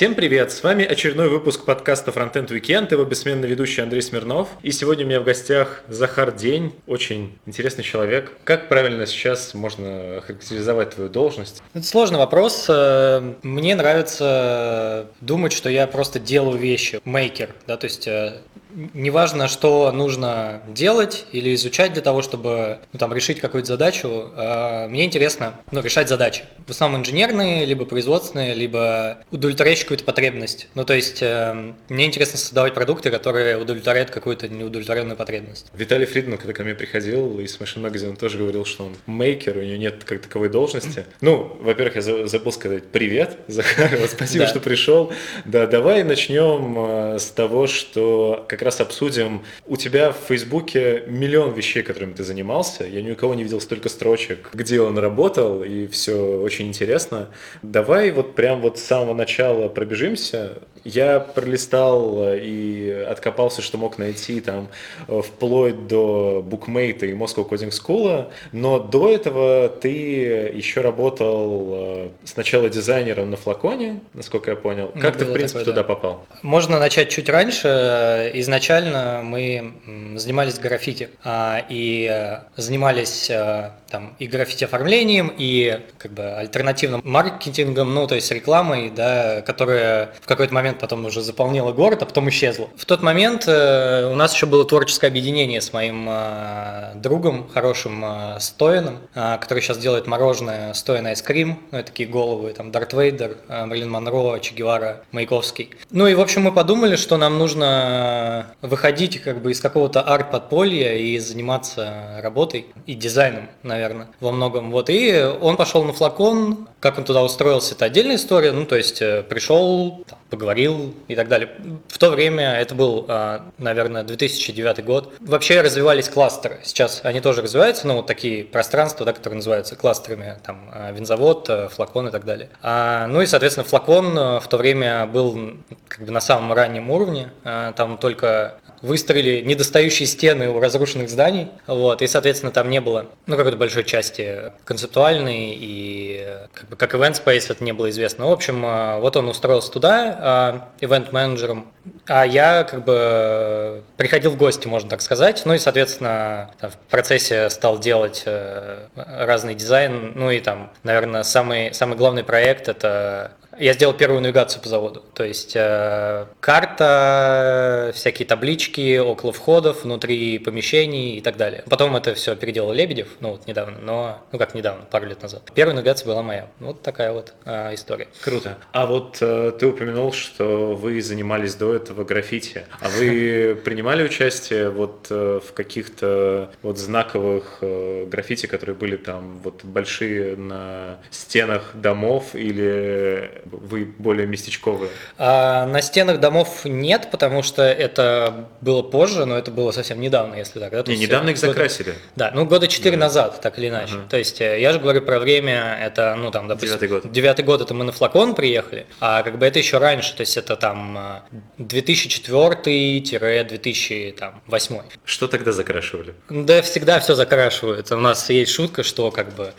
Всем привет! С вами очередной выпуск подкаста Frontend Weekend, его бессменный ведущий Андрей Смирнов. И сегодня у меня в гостях Захар День, очень интересный человек. Как правильно сейчас можно характеризовать твою должность? Это сложный вопрос. Э, мне нравится думать, что я просто делаю вещи, мейкер, да, то есть э, неважно, что нужно делать или изучать для того, чтобы ну, там, решить какую-то задачу, э, мне интересно ну, решать задачи. В основном инженерные, либо производственные, либо удовлетворяющие какую-то потребность. Ну, то есть э, мне интересно создавать продукты, которые удовлетворяют какую-то неудовлетворенную потребность. Виталий Фридман, когда ко мне приходил из Machine Magazine, он тоже говорил, что он мейкер, у него нет как таковой должности. Ну, во-первых, я забыл сказать привет, Захар, спасибо, что пришел. Да, давай начнем э, с того, что как раз обсудим. У тебя в Фейсбуке миллион вещей, которыми ты занимался. Я ни у кого не видел столько строчек, где он работал, и все очень интересно. Давай вот прям вот с самого начала пробежимся. Я пролистал и откопался, что мог найти там вплоть до букмейта и Moscow Coding School, но до этого ты еще работал э, сначала дизайнером на флаконе, насколько я понял. Как ну, ты, в принципе, такое, туда да. попал? Можно начать чуть раньше. Изначально мы занимались граффити а, и э, занимались э, там и граффити оформлением, и как бы альтернативным маркетингом, ну, то есть рекламой, да, которая в какой-то момент потом уже заполнила город, а потом исчезла. В тот момент э, у нас еще было творческое объединение с моим э, другом, хорошим э, Стоином, э, который сейчас делает мороженое Стоин Айскрим, ну, это такие головы, там, Дарт Вейдер, э, Мерлин Монро, Че Гевара, Маяковский. Ну, и, в общем, мы подумали, что нам нужно выходить как бы из какого-то арт-подполья и заниматься работой и дизайном, наверное, наверное, во многом. Вот, и он пошел на флакон, как он туда устроился, это отдельная история, ну, то есть э, пришел, там, поговорил и так далее. В то время это был, а, наверное, 2009 год. Вообще развивались кластеры, сейчас они тоже развиваются, ну, вот такие пространства, да, которые называются кластерами, там, а, винзавод, э, флакон и так далее. А, ну и, соответственно, флакон э, в то время был как бы на самом раннем уровне, там только выстроили недостающие стены у разрушенных зданий, вот, и, соответственно, там не было, ну, какой-то большой части концептуальной, и как бы как event space это не было известно. В общем, а, вот он устроился туда, ивент-менеджером, а я как бы приходил в гости, можно так сказать, ну и, соответственно, в процессе стал делать э, разный дизайн, ну и там, наверное, самый, самый главный проект это я сделал первую навигацию по заводу. То есть э, карта, всякие таблички около входов, внутри помещений и так далее. Потом это все переделал Лебедев, ну вот недавно, но, ну как недавно, пару лет назад. Первая навигация была моя. Вот такая вот э, история. Круто. А вот э, ты упомянул, что вы занимались до этого граффити. А вы принимали участие вот э, в каких-то вот знаковых э, граффити, которые были там вот большие на стенах домов или вы более местечковые? А, на стенах домов нет, потому что это было позже, но это было совсем недавно, если так. Да? Не, недавно их года, закрасили. Да, ну года четыре да. назад, так или иначе. Ага. То есть э, я же говорю про время, это, ну там, допустим... Девятый год. Девятый год, это мы на флакон приехали, а как бы это еще раньше, то есть это там 2004-2008. Э, Что тогда закрашивали? Да всегда все закрашивают. У нас есть шутка, что как бы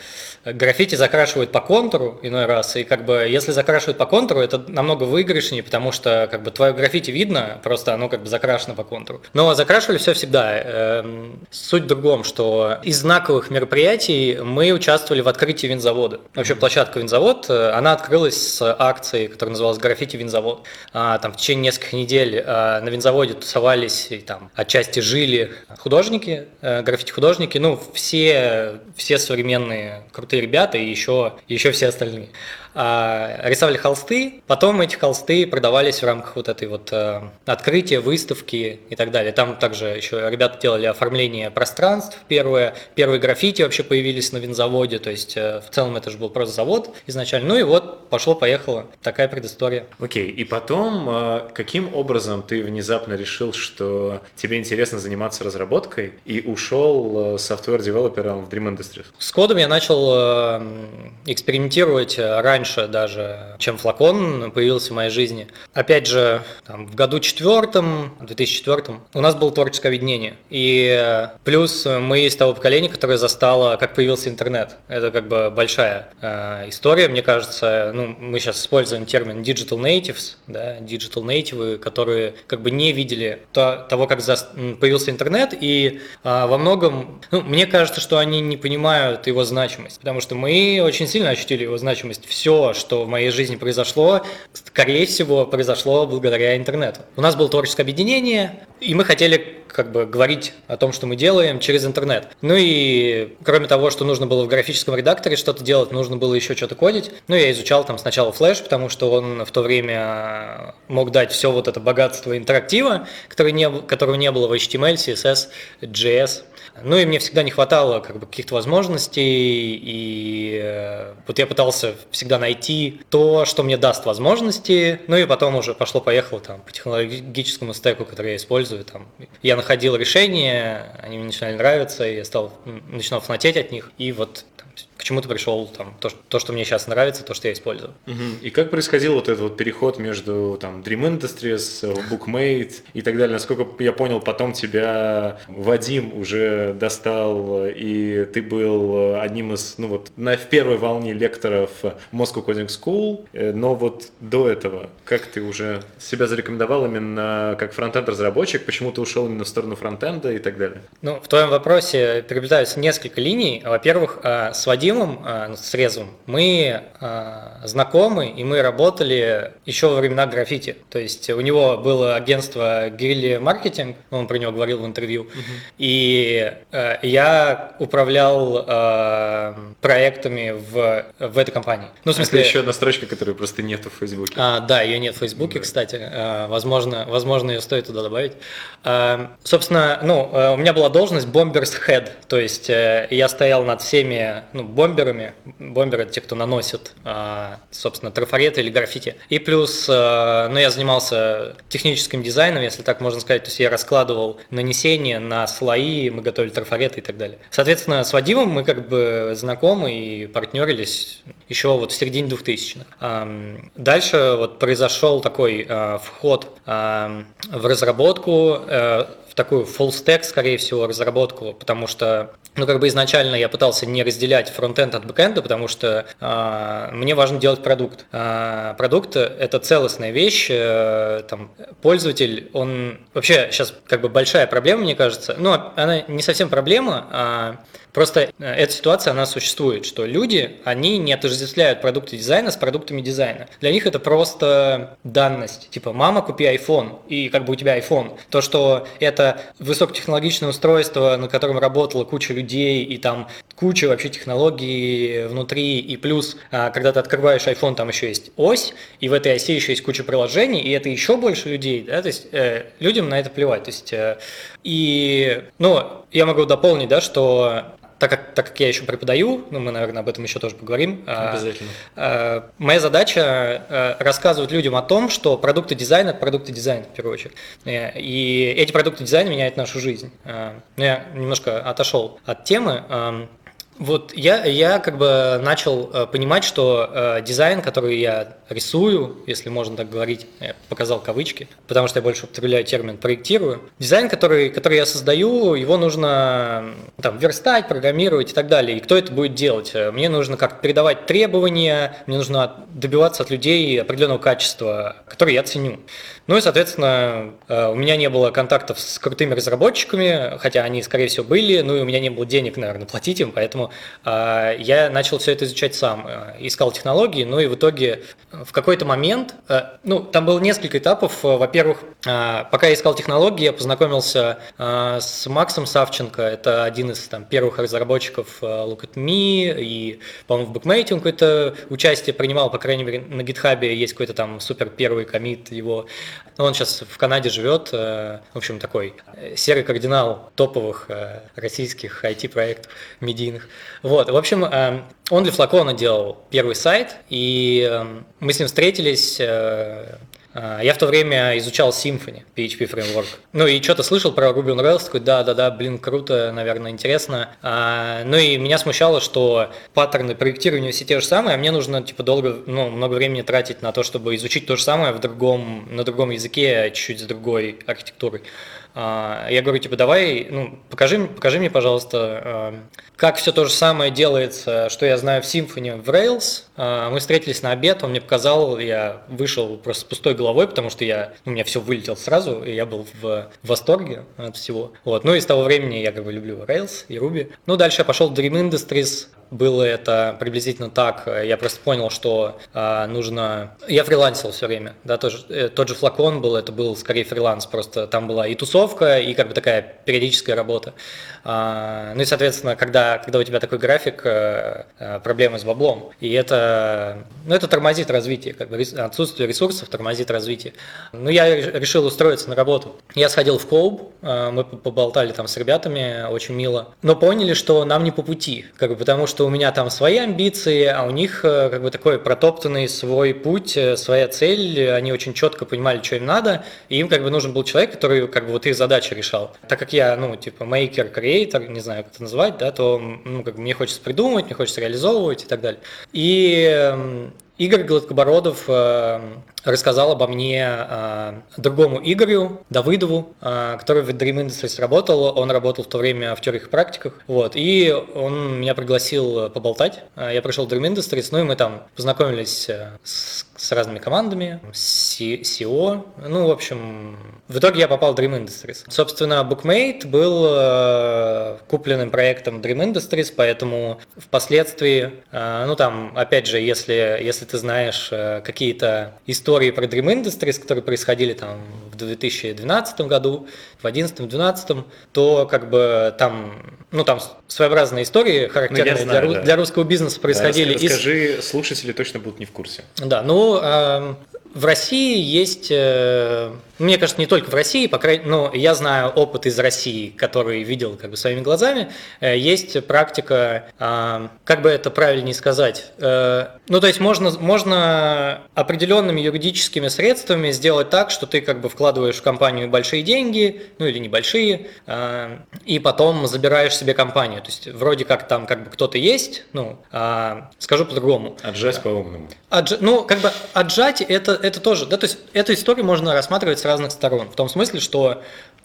граффити закрашивают по контуру иной раз, и как бы если закрашивают по контуру, это намного выигрышнее, потому что как бы твое граффити видно, просто оно как бы закрашено по контуру. Но закрашивали все всегда. Эм, суть в другом, что из знаковых мероприятий мы участвовали в открытии винзавода. Вообще площадка винзавод, э, она открылась с акцией, которая называлась «Граффити винзавод». А, там в течение нескольких недель э, на винзаводе тусовались и там отчасти жили художники, э, граффити-художники, ну, все, все современные крутые ребята и еще, еще все остальные. А, рисовали холсты, потом эти холсты продавались в рамках вот этой вот э, открытия, выставки и так далее. Там также еще ребята делали оформление пространств первое, первые граффити вообще появились на винзаводе, то есть э, в целом это же был просто завод изначально. Ну и вот пошло-поехало, такая предыстория. Окей, okay. и потом э, каким образом ты внезапно решил, что тебе интересно заниматься разработкой и ушел software developer ом в Dream Industries? С кодом я начал экспериментировать ранее раньше даже, чем флакон появился в моей жизни. Опять же, там, в году четвертом, 2004, у нас было творческое объединение. И плюс мы из того поколения, которое застало, как появился интернет. Это как бы большая э, история, мне кажется. Ну, мы сейчас используем термин digital natives, да, digital native, которые как бы не видели то, того, как за, появился интернет, и э, во многом, ну, мне кажется, что они не понимают его значимость, потому что мы очень сильно ощутили его значимость. Все, что в моей жизни произошло, скорее всего, произошло благодаря интернету. У нас было творческое объединение, и мы хотели как бы говорить о том, что мы делаем через интернет. Ну и кроме того, что нужно было в графическом редакторе что-то делать, нужно было еще что-то кодить. Ну, я изучал там сначала Flash, потому что он в то время мог дать все вот это богатство интерактива, которое не, которого не было в HTML, CSS, JS. Ну и мне всегда не хватало как бы каких-то возможностей, и э, вот я пытался всегда найти то, что мне даст возможности, ну и потом уже пошло-поехало там по технологическому стеку, который я использую, там. Я находил решения, они мне начинали нравиться, и я стал начинал фанатеть от них, и вот к чему ты пришел, там, то, то, что мне сейчас нравится, то, что я использую. Угу. И как происходил вот этот вот переход между там Dream Industries, Bookmate и так далее? Насколько я понял, потом тебя Вадим уже достал, и ты был одним из, ну вот, на, в первой волне лекторов Moscow Coding School, э, но вот до этого, как ты уже себя зарекомендовал именно как фронтенд-разработчик, почему ты ушел именно в сторону фронтенда и так далее? Ну, в твоем вопросе переплетаются несколько линий. Во-первых, с Вадимом Вадимом э, Срезовым мы э, знакомы, и мы работали еще во времена граффити. То есть у него было агентство Грилли Маркетинг, он про него говорил в интервью, угу. и э, я управлял э, проектами в, в этой компании. Ну, в смысле... Это еще одна строчка, которой просто нет в Фейсбуке. А, да, ее нет в Фейсбуке, да. кстати. Э, возможно, возможно, ее стоит туда добавить. Э, собственно, ну, э, у меня была должность Bombers Head, то есть э, я стоял над всеми, ну, бомберами. Бомберы – те, кто наносит, а, собственно, трафареты или граффити. И плюс, а, ну, я занимался техническим дизайном, если так можно сказать, то есть я раскладывал нанесение на слои, мы готовили трафареты и так далее. Соответственно, с Вадимом мы как бы знакомы и партнерились еще вот в середине 2000-х. Дальше вот произошел такой а, вход в разработку, э, такую full stack, скорее всего, разработку, потому что ну, как бы изначально я пытался не разделять фронтенд от бэкенда, потому что э, мне важно делать продукт. Э, продукт – это целостная вещь, э, там, пользователь, он… Вообще сейчас как бы большая проблема, мне кажется, но она не совсем проблема, а Просто э, эта ситуация, она существует, что люди, они не отождествляют продукты дизайна с продуктами дизайна. Для них это просто данность. Типа, мама, купи iPhone, и как бы у тебя iPhone. То, что это высокотехнологичное устройство, на котором работала куча людей, и там куча вообще технологий внутри, и плюс, а, когда ты открываешь iPhone, там еще есть ось, и в этой оси еще есть куча приложений, и это еще больше людей, да, то есть э, людям на это плевать. То есть, э, и, ну, я могу дополнить, да, что так как, так как я еще преподаю, ну, мы, наверное, об этом еще тоже поговорим. А, Обязательно. А, а, моя задача а, рассказывать людям о том, что продукты дизайна – это продукты дизайна, в первую очередь. Э, и эти продукты дизайна меняют нашу жизнь. Ну, я немножко отошел от темы. Вот я, я как бы начал э, понимать, что э, дизайн, который я рисую, если можно так говорить, я показал кавычки, потому что я больше употребляю термин проектирую. Дизайн, который, который я создаю, его нужно там верстать, программировать и так далее. И кто это будет делать? Мне нужно как передавать требования, мне нужно добиваться от людей определенного качества, которое я ценю. Ну и, соответственно, э, у меня не было контактов с крутыми разработчиками, хотя они, скорее всего, были, ну и у меня не было денег, наверное, платить им, поэтому э, я начал все это изучать сам, э, искал технологии, ну и в итоге в какой-то момент, ну, там было несколько этапов. Во-первых, пока я искал технологии, я познакомился с Максом Савченко, это один из там, первых разработчиков Look at Me, и, по-моему, в Bookmate он какое-то участие принимал, по крайней мере, на GitHub есть какой-то там супер первый комит его. Ну, он сейчас в Канаде живет, э, в общем, такой э, серый кардинал топовых э, российских IT-проектов медийных. Вот, в общем, он для Флакона делал первый сайт, и мы с ним встретились я в то время изучал Symfony, PHP фреймворк. Ну и что-то слышал про Ruby on Rails, такой, да-да-да, блин, круто, наверное, интересно. А, ну и меня смущало, что паттерны проектирования все те же самые, а мне нужно, типа, долго, ну, много времени тратить на то, чтобы изучить то же самое в другом, на другом языке, чуть-чуть с другой архитектурой. А, я говорю, типа, давай, ну, покажи, покажи мне, пожалуйста, а, как все то же самое делается, что я знаю в Symfony, в Rails. А, мы встретились на обед, он мне показал, я вышел просто с пустой головой, потому что я, у меня все вылетело сразу, и я был в восторге от всего. Вот. Ну и с того времени я как бы люблю Rails и Ruby. Ну, дальше я пошел в Dream Industries, было это приблизительно так. Я просто понял, что э, нужно... Я фрилансил все время, да, тоже, э, тот же флакон был, это был скорее фриланс, просто там была и тусовка, и как бы такая периодическая работа. А, ну и, соответственно, когда, когда у тебя такой график, а, проблемы с баблом, и это, ну, это тормозит развитие, как бы отсутствие ресурсов тормозит развитие. Ну, я решил устроиться на работу. Я сходил в клуб, мы поболтали там с ребятами, очень мило, но поняли, что нам не по пути, как бы, потому что что у меня там свои амбиции, а у них э, как бы такой протоптанный свой путь, э, своя цель, они очень четко понимали, что им надо, и им как бы нужен был человек, который как бы вот их задачи решал. Так как я, ну, типа, мейкер, креатор, не знаю, как это назвать, да, то, ну, как бы мне хочется придумывать, мне хочется реализовывать и так далее. И эм, Игорь Гладкобородов э, рассказал обо мне э, другому Игорю Давыдову, э, который в Dream Industries работал. Он работал в то время в теориях и практиках. Вот, и он меня пригласил поболтать. Я пришел в Dream Industries, ну и мы там познакомились с с разными командами, SEO. Ну, в общем, в итоге я попал в Dream Industries. Собственно, Bookmate был э, купленным проектом Dream Industries, поэтому впоследствии, э, ну там, опять же, если, если ты знаешь э, какие-то истории про Dream Industries, которые происходили там в 2012 году, в 2011-2012, то как бы там, ну там своеобразные истории, характерные ну, знаю, для, да. для русского бизнеса происходили. Да, расскажи, из... слушатели точно будут не в курсе. Да, ну э, в России есть э, мне кажется, не только в России, по крайней но я знаю опыт из России, который видел как бы своими глазами. Э, есть практика, а, как бы это правильнее сказать, э, ну то есть можно, можно определенными юридическими средствами сделать так, что ты как бы вкладываешь в компанию большие деньги, ну или небольшие, а, и потом забираешь себе компанию. То есть вроде как там как бы кто-то есть, ну, а, скажу по-другому. Отжать по-умному. Отж... Ну, как бы отжать это, это тоже, да, то есть эту историю можно рассматривать с разных сторон. В том смысле, что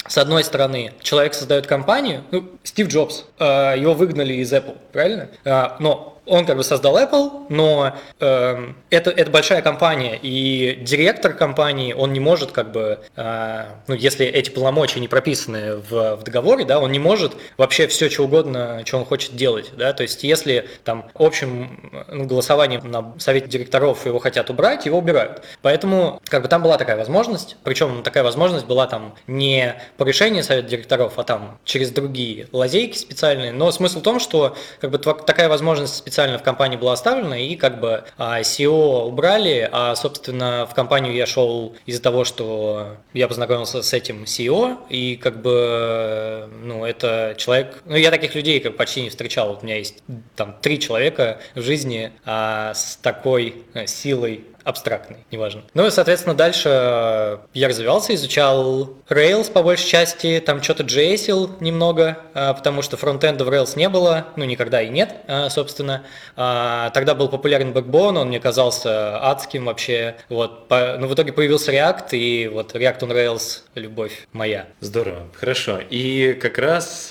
с одной стороны, человек создает компанию, ну, Стив Джобс, э, его выгнали из Apple, правильно? Э, но он как бы создал Apple, но э, это, это большая компания, и директор компании, он не может как бы, э, ну, если эти полномочия не прописаны в, в договоре, да, он не может вообще все, что угодно, что он хочет делать, да, то есть если там общим ну, голосованием на совете директоров его хотят убрать, его убирают. Поэтому как бы там была такая возможность, причем такая возможность была там не по решению совета директоров, а там через другие лазейки специальные, но смысл в том, что как бы такая возможность специально специально в компании была оставлена, и как бы а, SEO убрали, а, собственно, в компанию я шел из-за того, что я познакомился с этим SEO, и как бы, ну, это человек, ну, я таких людей как почти не встречал, вот у меня есть там три человека в жизни а, с такой э, силой абстрактный, неважно. Ну и, соответственно, дальше э, я развивался, изучал Rails по большей части, там что-то JS немного, э, потому что фронтенда в Rails не было, ну никогда и нет, э, собственно. А, тогда был популярен Backbone, он мне казался адским вообще, вот. Но ну, в итоге появился React, и вот React on Rails – любовь моя. Здорово, хорошо. И как раз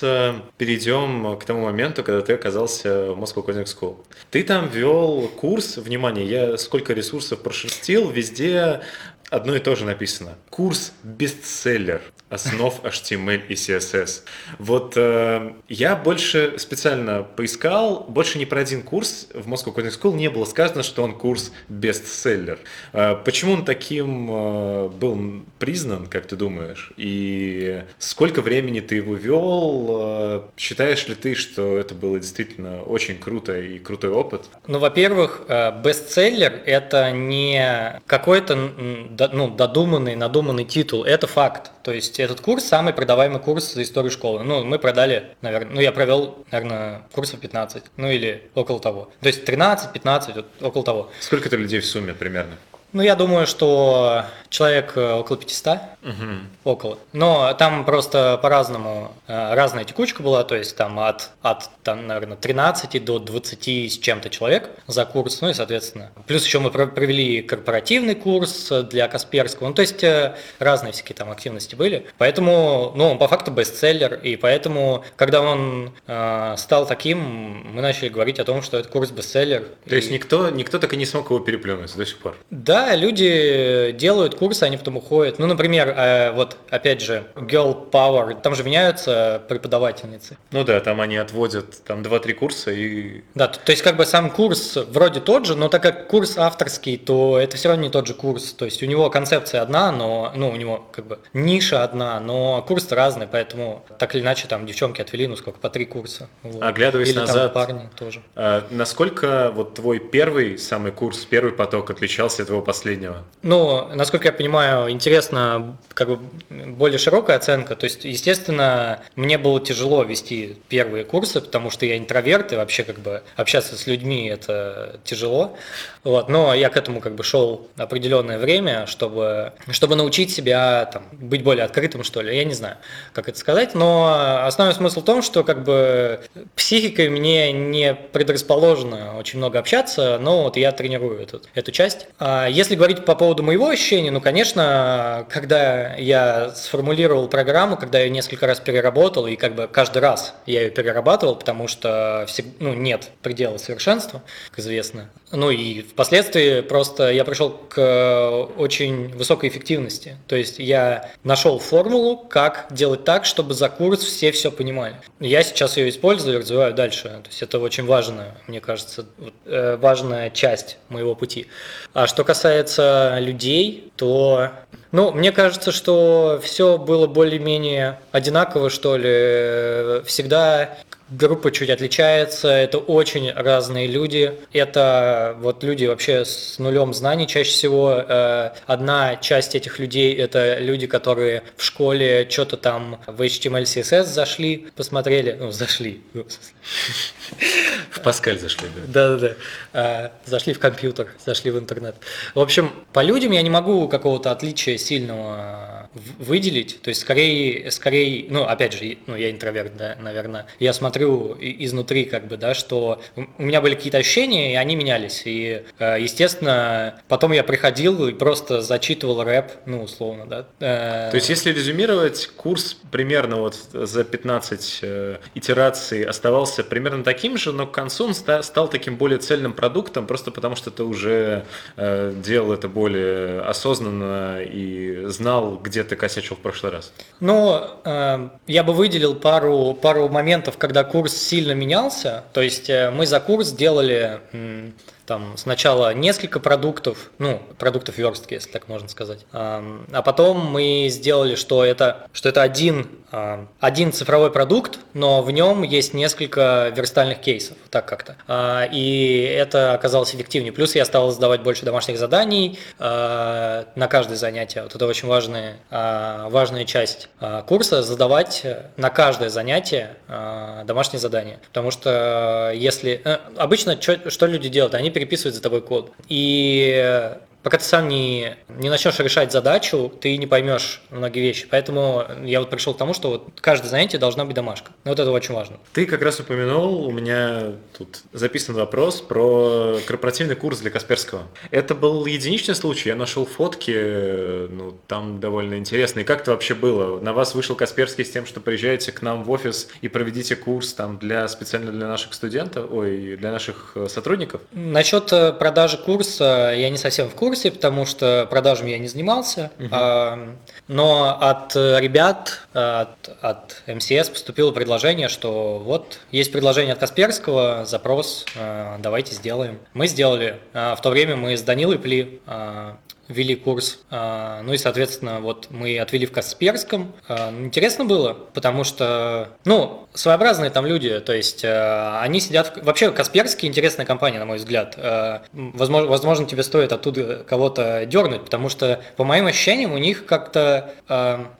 перейдем к тому моменту, когда ты оказался в Moscow Coding School. Ты там вел курс, внимание, я сколько ресурсов прошерстил, везде одно и то же написано. Курс бестселлер основ HTML и CSS. Вот э, я больше специально поискал, больше не про один курс в Moscow Coding School не было сказано, что он курс бестселлер. Э, почему он таким э, был признан, как ты думаешь? И сколько времени ты его вел? Э, считаешь ли ты, что это было действительно очень круто и крутой опыт? Ну, во-первых, э, бестселлер – это не какой-то ну, додуманный, надуманный титул, это факт. То есть этот курс самый продаваемый курс за историю школы. Ну, мы продали, наверное, ну, я провел, наверное, курсов 15, ну, или около того. То есть 13, 15, вот, около того. Сколько это людей в сумме примерно? Ну, я думаю, что человек э, около 500. Угу. Около. Но там просто по-разному э, разная текучка была, то есть там от, от там, наверное, 13 до 20 с чем-то человек за курс, ну и, соответственно. Плюс еще мы провели корпоративный курс для Касперского, ну то есть э, разные всякие там активности были. Поэтому, ну, он по факту бестселлер, и поэтому, когда он э, стал таким, мы начали говорить о том, что это курс бестселлер. То и... есть никто, никто так и не смог его переплюнуть до сих пор? Да, люди делают курсы, они потом уходят. Ну, например, э, вот опять же, Girl Power, там же меняются преподавательницы. Ну да, там они отводят там 2-3 курса и... Да, то есть как бы сам курс вроде тот же, но так как курс авторский, то это все равно не тот же курс. То есть у него концепция одна, но, ну, у него как бы ниша одна, но курс разный, поэтому так или иначе там девчонки отвели, ну сколько, по три курса. Вот. Оглядываясь или назад, там парни тоже. А, насколько вот твой первый самый курс, первый поток отличался от твоего последнего? Ну, насколько я понимаю, интересно, как бы более широкая оценка. То есть, естественно, мне было тяжело вести первые курсы, потому что я интроверт, и вообще как бы общаться с людьми это тяжело. Вот, но я к этому как бы шел определенное время, чтобы, чтобы научить себя там, быть более открытым, что ли. Я не знаю, как это сказать, но основной смысл в том, что как бы психикой мне не предрасположено очень много общаться, но вот я тренирую эту, эту часть. А если говорить по поводу моего ощущения, ну, конечно, когда я сформулировал программу, когда я несколько раз переработал, и как бы каждый раз я ее перерабатывал, потому что ну, нет предела совершенства, как известно. Ну и впоследствии просто я пришел к э, очень высокой эффективности. То есть я нашел формулу, как делать так, чтобы за курс все все понимали. Я сейчас ее использую и развиваю дальше. То есть это очень важная, мне кажется, э, важная часть моего пути. А что касается людей, то ну, мне кажется, что все было более-менее одинаково, что ли. Всегда Группа чуть отличается, это очень разные люди. Это вот люди вообще с нулем знаний чаще всего. Э, одна часть этих людей – это люди, которые в школе что-то там в HTML, CSS зашли, посмотрели, ну, зашли. В Паскаль зашли, да? Да-да-да. Э, зашли в компьютер, зашли в интернет. В общем, по людям я не могу какого-то отличия сильного выделить. То есть, скорее, скорее, ну, опять же, ну, я интроверт, да, наверное. Я смотрю изнутри, как бы, да, что у меня были какие-то ощущения, и они менялись. И, э, естественно, потом я приходил и просто зачитывал рэп, ну, условно, да. Э, То есть, если резюмировать, курс примерно вот за 15 э, итераций оставался примерно таким же, но к концу он стал таким более цельным продуктом, просто потому что ты уже делал это более осознанно и знал, где ты косячил в прошлый раз. Ну, я бы выделил пару, пару моментов, когда курс сильно менялся, то есть э, мы за курс делали там сначала несколько продуктов, ну, продуктов верстки, если так можно сказать. А потом мы сделали, что это, что это один, один цифровой продукт, но в нем есть несколько верстальных кейсов, так как-то. А, и это оказалось эффективнее. Плюс я стал задавать больше домашних заданий а, на каждое занятие. Вот это очень важная, а, важная часть курса, задавать на каждое занятие домашние задания. Потому что если... Э, обычно что, что люди делают? Они переписывать за тобой код. И пока ты сам не, не начнешь решать задачу, ты не поймешь многие вещи. Поэтому я вот пришел к тому, что вот каждое занятие должна быть домашка. Вот это очень важно. Ты как раз упомянул, у меня тут записан вопрос про корпоративный курс для Касперского. Это был единичный случай, я нашел фотки, ну, там довольно интересно. И как это вообще было? На вас вышел Касперский с тем, что приезжаете к нам в офис и проведите курс там для специально для наших студентов, ой, для наших э, сотрудников? Насчет э, продажи курса я не совсем в курсе курсе, потому что продажами я не занимался. Угу. А, но от ребят, от, от МСС поступило предложение, что вот есть предложение от Касперского, запрос, а, давайте сделаем. Мы сделали. А, в то время мы с Данилой Пли а, вели курс. А, ну и, соответственно, вот мы отвели в Касперском. А, интересно было, потому что, ну, своеобразные там люди, то есть а, они сидят... Вообще, Касперский интересная компания, на мой взгляд. Возможно, возможно, тебе стоит оттуда кого-то дернуть, потому что, по моим ощущениям, у них как-то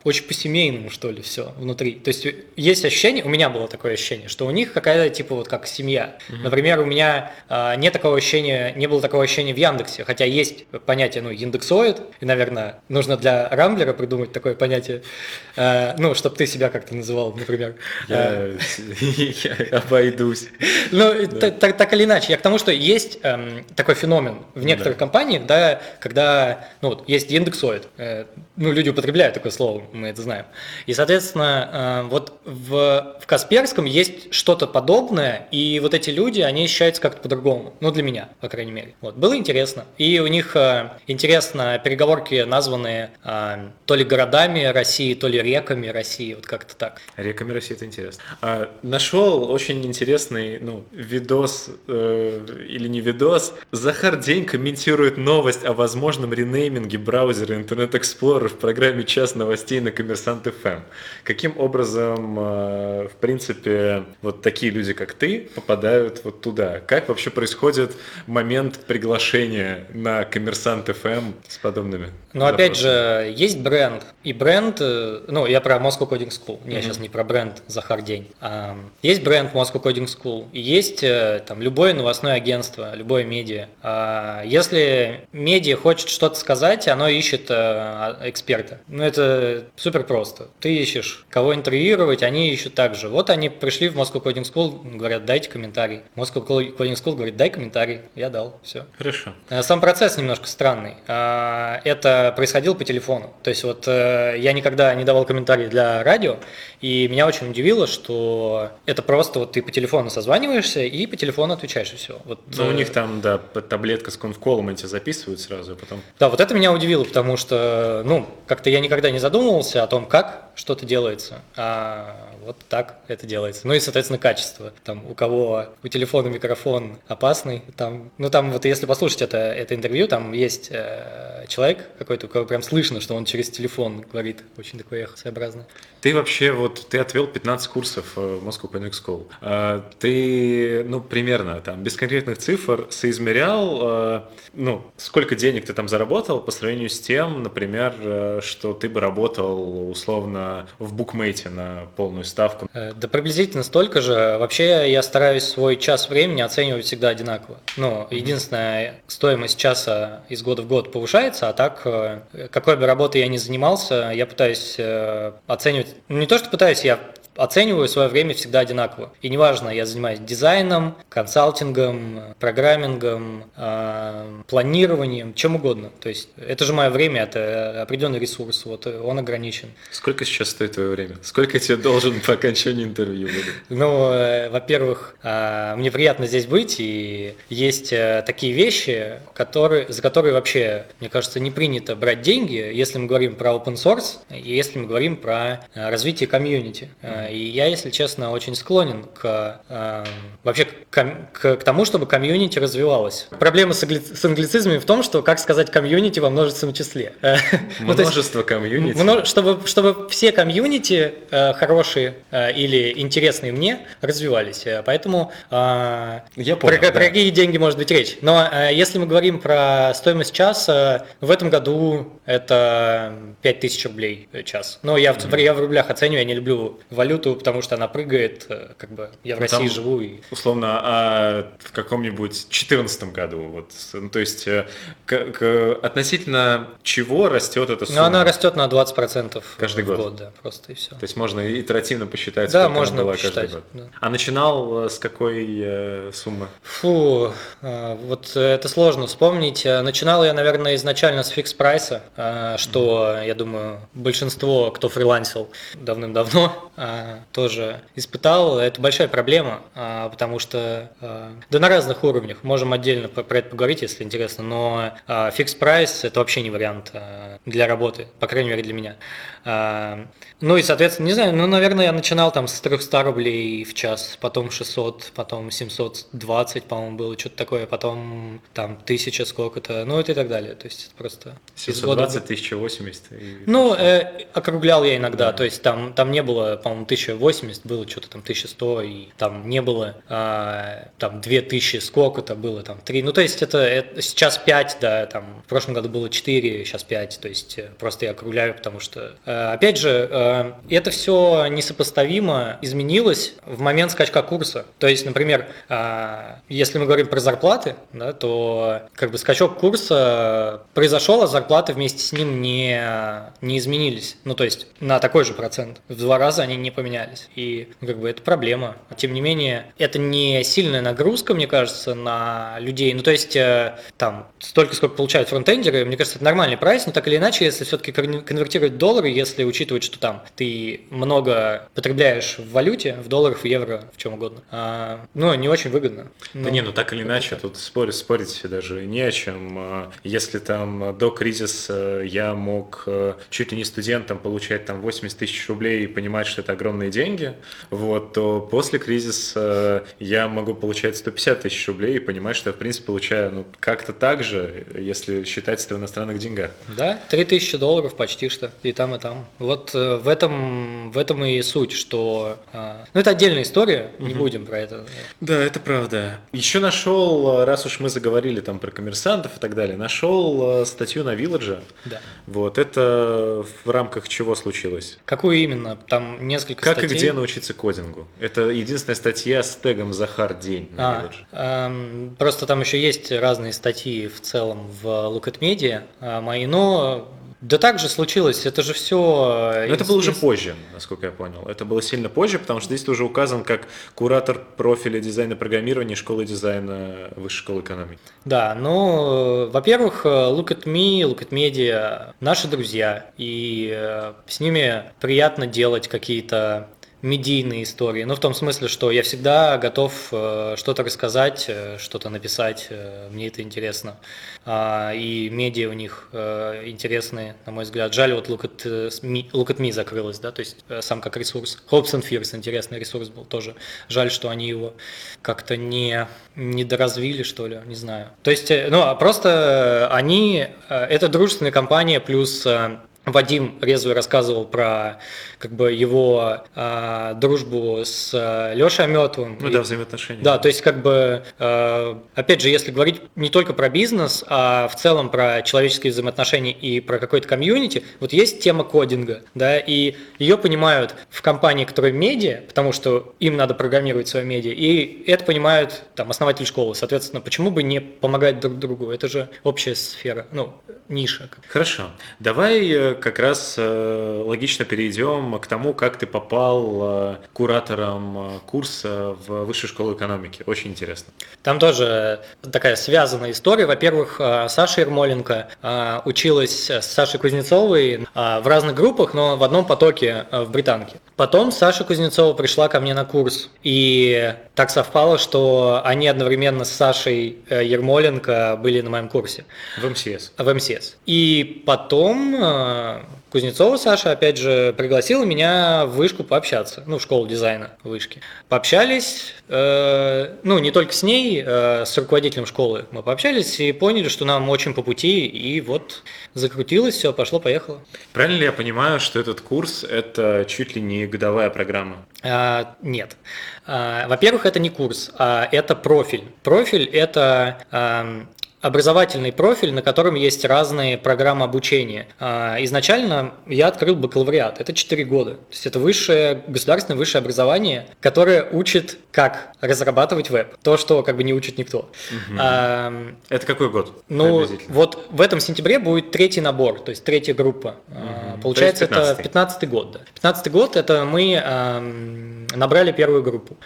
очень по-семейному, что ли, все внутри. То есть есть ощущение, у меня было такое ощущение, что у них какая-то, типа, вот как семья. Например, у меня нет такого ощущения, не было такого ощущения в Яндексе, хотя есть понятие, ну, индексоид, и, наверное, нужно для Рамблера придумать такое понятие, э, ну, чтобы ты себя как-то называл, например. Я, э, обойдусь. Ну, так, или иначе, я к тому, что есть эм, такой феномен в некоторых компаниях, да, когда, ну, вот, есть индексоид, э, ну, люди употребляют такое слово, мы это знаем. И, соответственно, вот в, в Касперском есть что-то подобное, и вот эти люди, они ощущаются как-то по-другому, ну, для меня, по крайней мере. Вот, было интересно. И у них э, интересно, переговорки названы э, то ли городами России, то ли реками России, вот как-то так. Реками России это интересно. А, нашел очень интересный, ну, видос э, или не видос. Захар День комментирует новость о возможном ренейминге браузера Internet Explorer в программе «Час новостей» на Коммерсант FM. Каким образом, э, в принципе, вот такие люди, как ты, попадают вот туда? Как вообще происходит момент приглашения на Коммерсант FM с подобными? Ну, опять же, есть бренд, и бренд, э, ну, я про Moscow Coding School, я mm-hmm. сейчас не про бренд Захар День. А, есть бренд Moscow Coding School, и есть э, там любое новостное агентство, любое медиа. А, если медиа хочет что-то сказать, оно ищет а, эксперта. Ну, это супер просто. Ты ищешь, кого интервьюировать, они ищут также. Вот они пришли в Moscow Coding School, говорят, дайте комментарий. Moscow Coding School говорит, дай комментарий. Я дал, все. Хорошо. Сам процесс немножко странный. Это происходил по телефону. То есть вот э, я никогда не давал комментарий для радио, и меня очень удивило, что это просто вот ты по телефону созваниваешься и по телефону отвечаешь и все. Вот, ну, э... у них там, да, таблетка с конфколом, тебя записывают сразу, а потом... Да, вот это меня удивило, потому что, ну, как-то я никогда не задумывался о том, как что-то делается, а вот так это делается. Ну и, соответственно, качество. Там у кого у телефона микрофон опасный, там, ну там вот если послушать это, это интервью, там есть э, человек какой-то, у кого прям слышно, что он через телефон говорит, очень такой эхо своеобразный. Ты вообще вот, ты отвел 15 курсов в Moscow Connect School. А, ты, ну, примерно там, без конкретных цифр, соизмерял, а, ну, сколько денег ты там заработал по сравнению с тем, например, э, что ты бы работал условно в букмейте на полную ставку? Э, да приблизительно столько же. Вообще я стараюсь свой час времени оценивать всегда одинаково. Ну, единственная стоимость часа из года в год повышается, а так, э, какой бы работой я ни занимался, я пытаюсь оценивать ну, не то, что пытаюсь, я оцениваю свое время всегда одинаково. И неважно, я занимаюсь дизайном, консалтингом, программингом, э, планированием, чем угодно. То есть это же мое время, это определенный ресурс, вот он ограничен. Сколько сейчас стоит твое время? Сколько тебе должен по окончанию интервью? Ну, э, во-первых, э, мне приятно здесь быть, и есть э, такие вещи, которые, за которые вообще, мне кажется, не принято брать деньги, если мы говорим про open source, и если мы говорим про э, развитие комьюнити. И я, если честно, очень склонен к э, вообще к, к, к тому, чтобы комьюнити развивалось. Проблема с, англи, с англицизмами в том, что как сказать комьюнити во множественном числе. Ну, Множество комьюнити. Чтобы, чтобы все комьюнити э, хорошие э, или интересные мне развивались. Э, поэтому э, я понял, про, да. какие деньги может быть речь. Но э, если мы говорим про стоимость часа, в этом году это 5000 рублей час. Но я, mm-hmm. в, я в рублях оцениваю, я не люблю валюту валюту, потому что она прыгает, э, как бы я в ну, России Там, живу. И... Условно, а в каком-нибудь 2014 году, вот, ну, то есть к, э, к, относительно чего растет эта сумма? Ну, она растет на 20% каждый год. год, да, просто и все. То есть можно итеративно посчитать, да, можно она была посчитать, каждый год. Да. А начинал с какой э, суммы? Фу, э, вот это сложно вспомнить. Начинал я, наверное, изначально с фикс прайса, э, что, mm-hmm. я думаю, большинство, кто фрилансил давным-давно, э, тоже испытал. Это большая проблема, а, потому что, а, да на разных уровнях, можем отдельно про это поговорить, если интересно, но фикс прайс это вообще не вариант для работы, по крайней мере для меня. Ну и, соответственно, не знаю, ну, наверное, я начинал там с 300 рублей в час, потом 600, потом 720, по-моему, было что-то такое, потом там 1000 сколько-то, ну это и так далее. То есть это просто... 720, 1080. И... Ну, э, округлял я иногда, да. то есть там, там не было, по-моему, 1080, было что-то там 1100, и там не было э, там 2000 сколько-то было, там 3, ну то есть это, это сейчас 5, да, там в прошлом году было 4, сейчас 5, то есть э, просто я округляю, потому что, э, опять же, э, это все несопоставимо изменилось в момент скачка курса. То есть, например, если мы говорим про зарплаты, да, то как бы скачок курса произошел, а зарплаты вместе с ним не, не изменились. Ну, то есть на такой же процент. В два раза они не поменялись. И как бы это проблема. Тем не менее, это не сильная нагрузка, мне кажется, на людей. Ну, то есть э, там столько, сколько получают фронтендеры, мне кажется, это нормальный прайс, но так или иначе, если все-таки конвертировать доллары, если учитывать, что там ты много потребляешь в валюте, в долларах, в евро, в чем угодно, а, ну, не очень выгодно. Да ну, не, ну так или иначе, тут спорить, спорить даже не о чем. А если там до кризиса я мог э, чуть ли не студентам получать там 80 тысяч рублей и понимать, что это огромные деньги, вот, то после кризиса я могу получать 150 тысяч рублей и понимать, что я, в принципе, получаю ну, как-то так же, если считать это в иностранных деньгах. Да, 3000 долларов почти что, и там, и там. Вот э, в этом, в этом и суть, что... Э, ну, это отдельная история, не угу. будем про это. Да, это правда. Еще нашел, раз уж мы заговорили там про коммерсантов и так далее, нашел статью на Вилладже. Да. Вот, это в рамках чего случилось? Какую именно? Там несколько как статей. Как и где научиться кодингу? Это единственная статья с тегом Захар День а, эм, Просто там еще есть разные статьи в целом в Look at Media а, мои, но да так же случилось, это же все... Но это было уже позже, насколько я понял. Это было сильно позже, потому что здесь уже указан как куратор профиля дизайна программирования школы дизайна Высшей школы экономики. Да, ну, во-первых, Look at Me, Look at Media – наши друзья, и э, с ними приятно делать какие-то медийные истории. Ну, в том смысле, что я всегда готов э, что-то рассказать, э, что-то написать. Э, мне это интересно. А, и медиа у них интересные, на мой взгляд. Жаль, вот Look at, Me, Look at Me закрылась, да, то есть сам как ресурс. Hopes and Fears интересный ресурс был тоже. Жаль, что они его как-то не, не доразвили, что ли, не знаю. То есть, ну, а просто они, это дружественная компания, плюс Вадим резвый рассказывал про как бы его э, дружбу с э, Лешей Аметовым. Ну и, да, взаимоотношения. Да, то есть как бы, э, опять же, если говорить не только про бизнес, а в целом про человеческие взаимоотношения и про какой-то комьюнити, вот есть тема кодинга, да, и ее понимают в компании, которая медиа, потому что им надо программировать свое медиа, и это понимают там основатели школы, соответственно, почему бы не помогать друг другу, это же общая сфера, ну, ниша. Хорошо, давай э, как раз э, логично перейдем к тому, как ты попал э, куратором э, курса в Высшую школу экономики. Очень интересно. Там тоже такая связанная история. Во-первых, Саша Ермоленко училась с Сашей Кузнецовой в разных группах, но в одном потоке в Британке. Потом Саша Кузнецова пришла ко мне на курс, и так совпало, что они одновременно с Сашей Ермоленко были на моем курсе. В МСС. В МСС. И потом Кузнецова Саша, опять же, пригласила меня в вышку пообщаться, ну, в школу дизайна вышки. Пообщались, э, ну, не только с ней, э, с руководителем школы мы пообщались и поняли, что нам очень по пути, и вот закрутилось все, пошло-поехало. Правильно ли я понимаю, что этот курс – это чуть ли не годовая программа? А, нет. А, во-первых, это не курс, а это профиль. Профиль – это образовательный профиль, на котором есть разные программы обучения. А, изначально я открыл бакалавриат, это 4 года. То есть это высшее, государственное высшее образование, которое учит, как разрабатывать веб. То, что как бы не учит никто. Угу. А, это какой год? Ну, вот в этом сентябре будет третий набор, то есть третья группа. Угу. Получается, 15 это 15 год. Да. 15 год это мы а, набрали первую группу.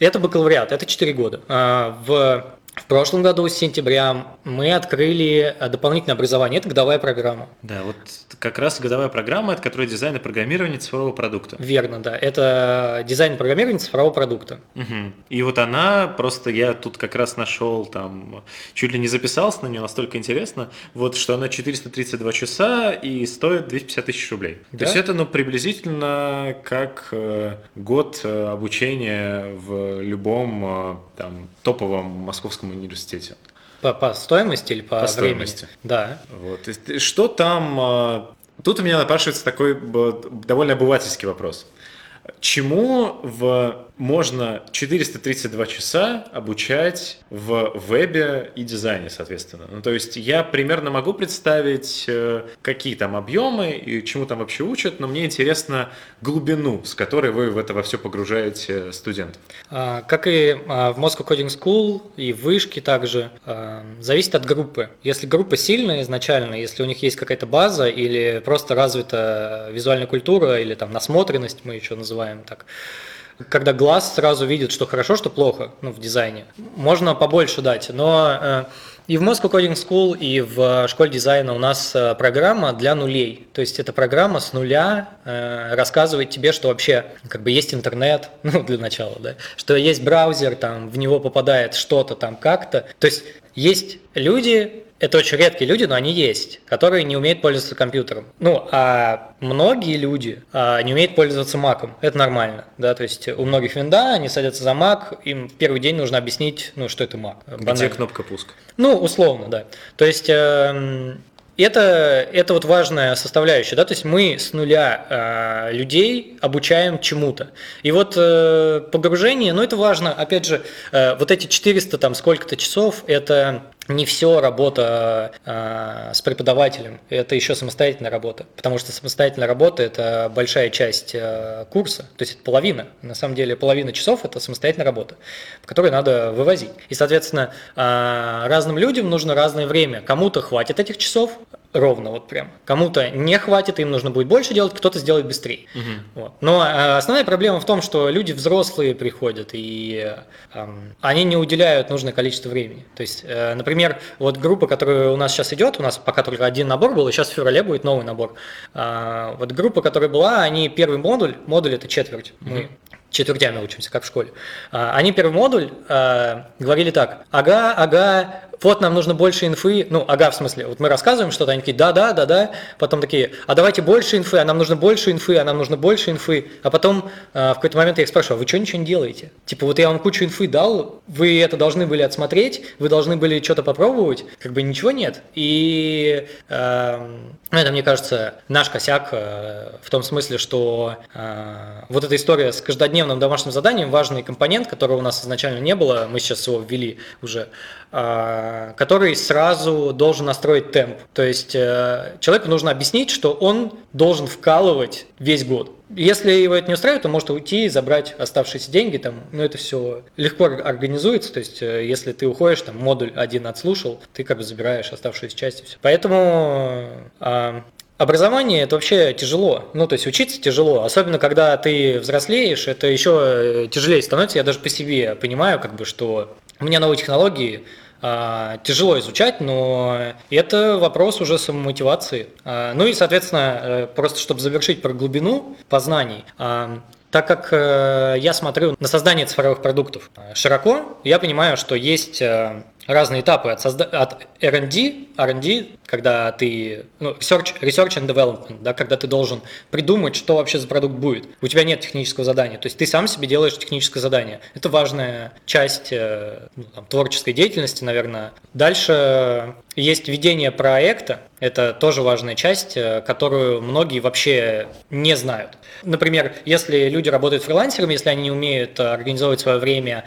Это бакалавриат, это 4 года. А, в В прошлом году с сентября мы открыли э, дополнительное образование. Это годовая программа. Да, вот как раз годовая программа, это которая дизайн и программирование цифрового продукта. Верно, да. Это дизайн и программирование цифрового продукта. Угу. И вот она просто, я тут как раз нашел там, чуть ли не записался на нее, настолько интересно, вот что она 432 часа и стоит 250 тысяч рублей. Да? То есть это ну, приблизительно как э, год э, обучения в любом там, топовом московском университете. По, по стоимости или по, по времени? стоимости. Да. Вот. Что там... Тут у меня напрашивается такой довольно обывательский вопрос. Чему в можно 432 часа обучать в вебе и дизайне, соответственно. Ну, то есть я примерно могу представить, э, какие там объемы и чему там вообще учат, но мне интересно глубину, с которой вы в это во все погружаете студентов. А, как и а, в Moscow Coding School и в Вышке также, а, зависит от группы. Если группа сильная изначально, если у них есть какая-то база или просто развита визуальная культура или там насмотренность, мы еще называем так, когда глаз сразу видит, что хорошо, что плохо ну, в дизайне. Можно побольше дать, но э, и в Moscow Coding School, и в школе дизайна у нас э, программа для нулей. То есть эта программа с нуля э, рассказывает тебе, что вообще как бы есть интернет, ну, для начала, да, что есть браузер, там, в него попадает что-то там как-то. То есть есть люди, это очень редкие люди, но они есть, которые не умеют пользоваться компьютером. Ну, а многие люди а, не умеют пользоваться маком. Это нормально, да, то есть у многих винда, они садятся за мак, им в первый день нужно объяснить, ну, что это мак. Где кнопка пуск? Ну, условно, да. То есть э, это, это вот важная составляющая, да, то есть мы с нуля э, людей обучаем чему-то. И вот э, погружение, ну это важно, опять же, э, вот эти 400 там сколько-то часов, это не все работа э, с преподавателем, это еще самостоятельная работа, потому что самостоятельная работа – это большая часть э, курса, то есть это половина, на самом деле половина часов – это самостоятельная работа, которую надо вывозить. И, соответственно, э, разным людям нужно разное время, кому-то хватит этих часов, ровно вот прям. Кому-то не хватит, им нужно будет больше делать, кто-то сделает быстрее. Угу. Вот. Но э, основная проблема в том, что люди взрослые приходят, и э, они не уделяют нужное количество времени. То есть, э, например, вот группа, которая у нас сейчас идет, у нас пока только один набор был, и сейчас в феврале будет новый набор. Э, вот группа, которая была, они первый модуль, модуль это четверть. Угу. Мы четвертями учимся, как в школе. Они первый модуль э, говорили так, ага, ага, вот нам нужно больше инфы, ну, ага, в смысле, вот мы рассказываем что-то, они такие, да-да, да-да, потом такие, а давайте больше инфы, а нам нужно больше инфы, а нам нужно больше инфы, а потом э, в какой-то момент я их спрашиваю, а вы что ничего не делаете? Типа, вот я вам кучу инфы дал, вы это должны были отсмотреть, вы должны были что-то попробовать, как бы ничего нет. И э, это, мне кажется, наш косяк э, в том смысле, что э, вот эта история с каждодневным домашним заданием, важный компонент, которого у нас изначально не было, мы сейчас его ввели уже, который сразу должен настроить темп. То есть э, человеку нужно объяснить, что он должен вкалывать весь год. Если его это не устраивает, то может уйти и забрать оставшиеся деньги. Там, ну, это все легко организуется. То есть, э, если ты уходишь, там, модуль один отслушал, ты как бы забираешь оставшиеся части. Все. Поэтому э, Образование это вообще тяжело. Ну, то есть учиться тяжело. Особенно когда ты взрослеешь, это еще э, тяжелее становится. Я даже по себе понимаю, как бы, что у меня новые технологии а, тяжело изучать, но это вопрос уже самомотивации. А, ну и, соответственно, э, просто чтобы завершить про глубину познаний, а, так как э, я смотрю на создание цифровых продуктов широко, я понимаю, что есть разные этапы от, созда... от R&D, R&D, когда ты, ну, research, research and development, да, когда ты должен придумать, что вообще за продукт будет. У тебя нет технического задания, то есть ты сам себе делаешь техническое задание. Это важная часть э, ну, там, творческой деятельности, наверное. Дальше есть ведение проекта, это тоже важная часть, э, которую многие вообще не знают. Например, если люди работают фрилансерами, если они не умеют организовывать свое время,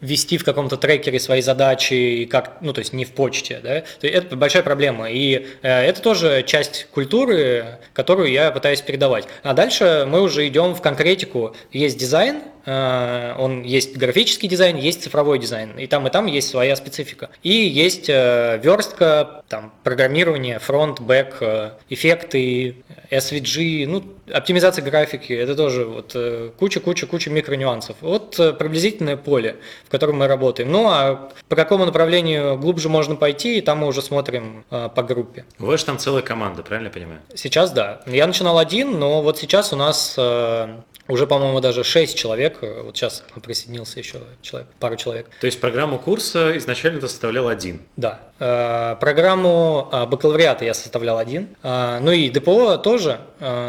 вести в каком-то трекере свои задачи, как, ну, то есть не в почте, да, это большая проблема. И э, это тоже часть культуры, которую я пытаюсь передавать. А дальше мы уже идем в конкретику. Есть дизайн, он есть графический дизайн, есть цифровой дизайн, и там и там есть своя специфика. И есть э, верстка, там программирование, фронт, бэк, э, эффекты, SVG, ну, оптимизация графики, это тоже вот куча-куча-куча микронюансов. Вот приблизительное поле, в котором мы работаем. Ну, а по какому направлению глубже можно пойти, там мы уже смотрим по группе. У вас же там целая команда, правильно я понимаю? Сейчас да. Я начинал один, но вот сейчас у нас уже, по-моему, даже 6 человек, вот сейчас присоединился еще человек, пару человек. То есть программу курса изначально ты составлял один? Да. Э, программу э, бакалавриата я составлял один. Э, ну и ДПО тоже,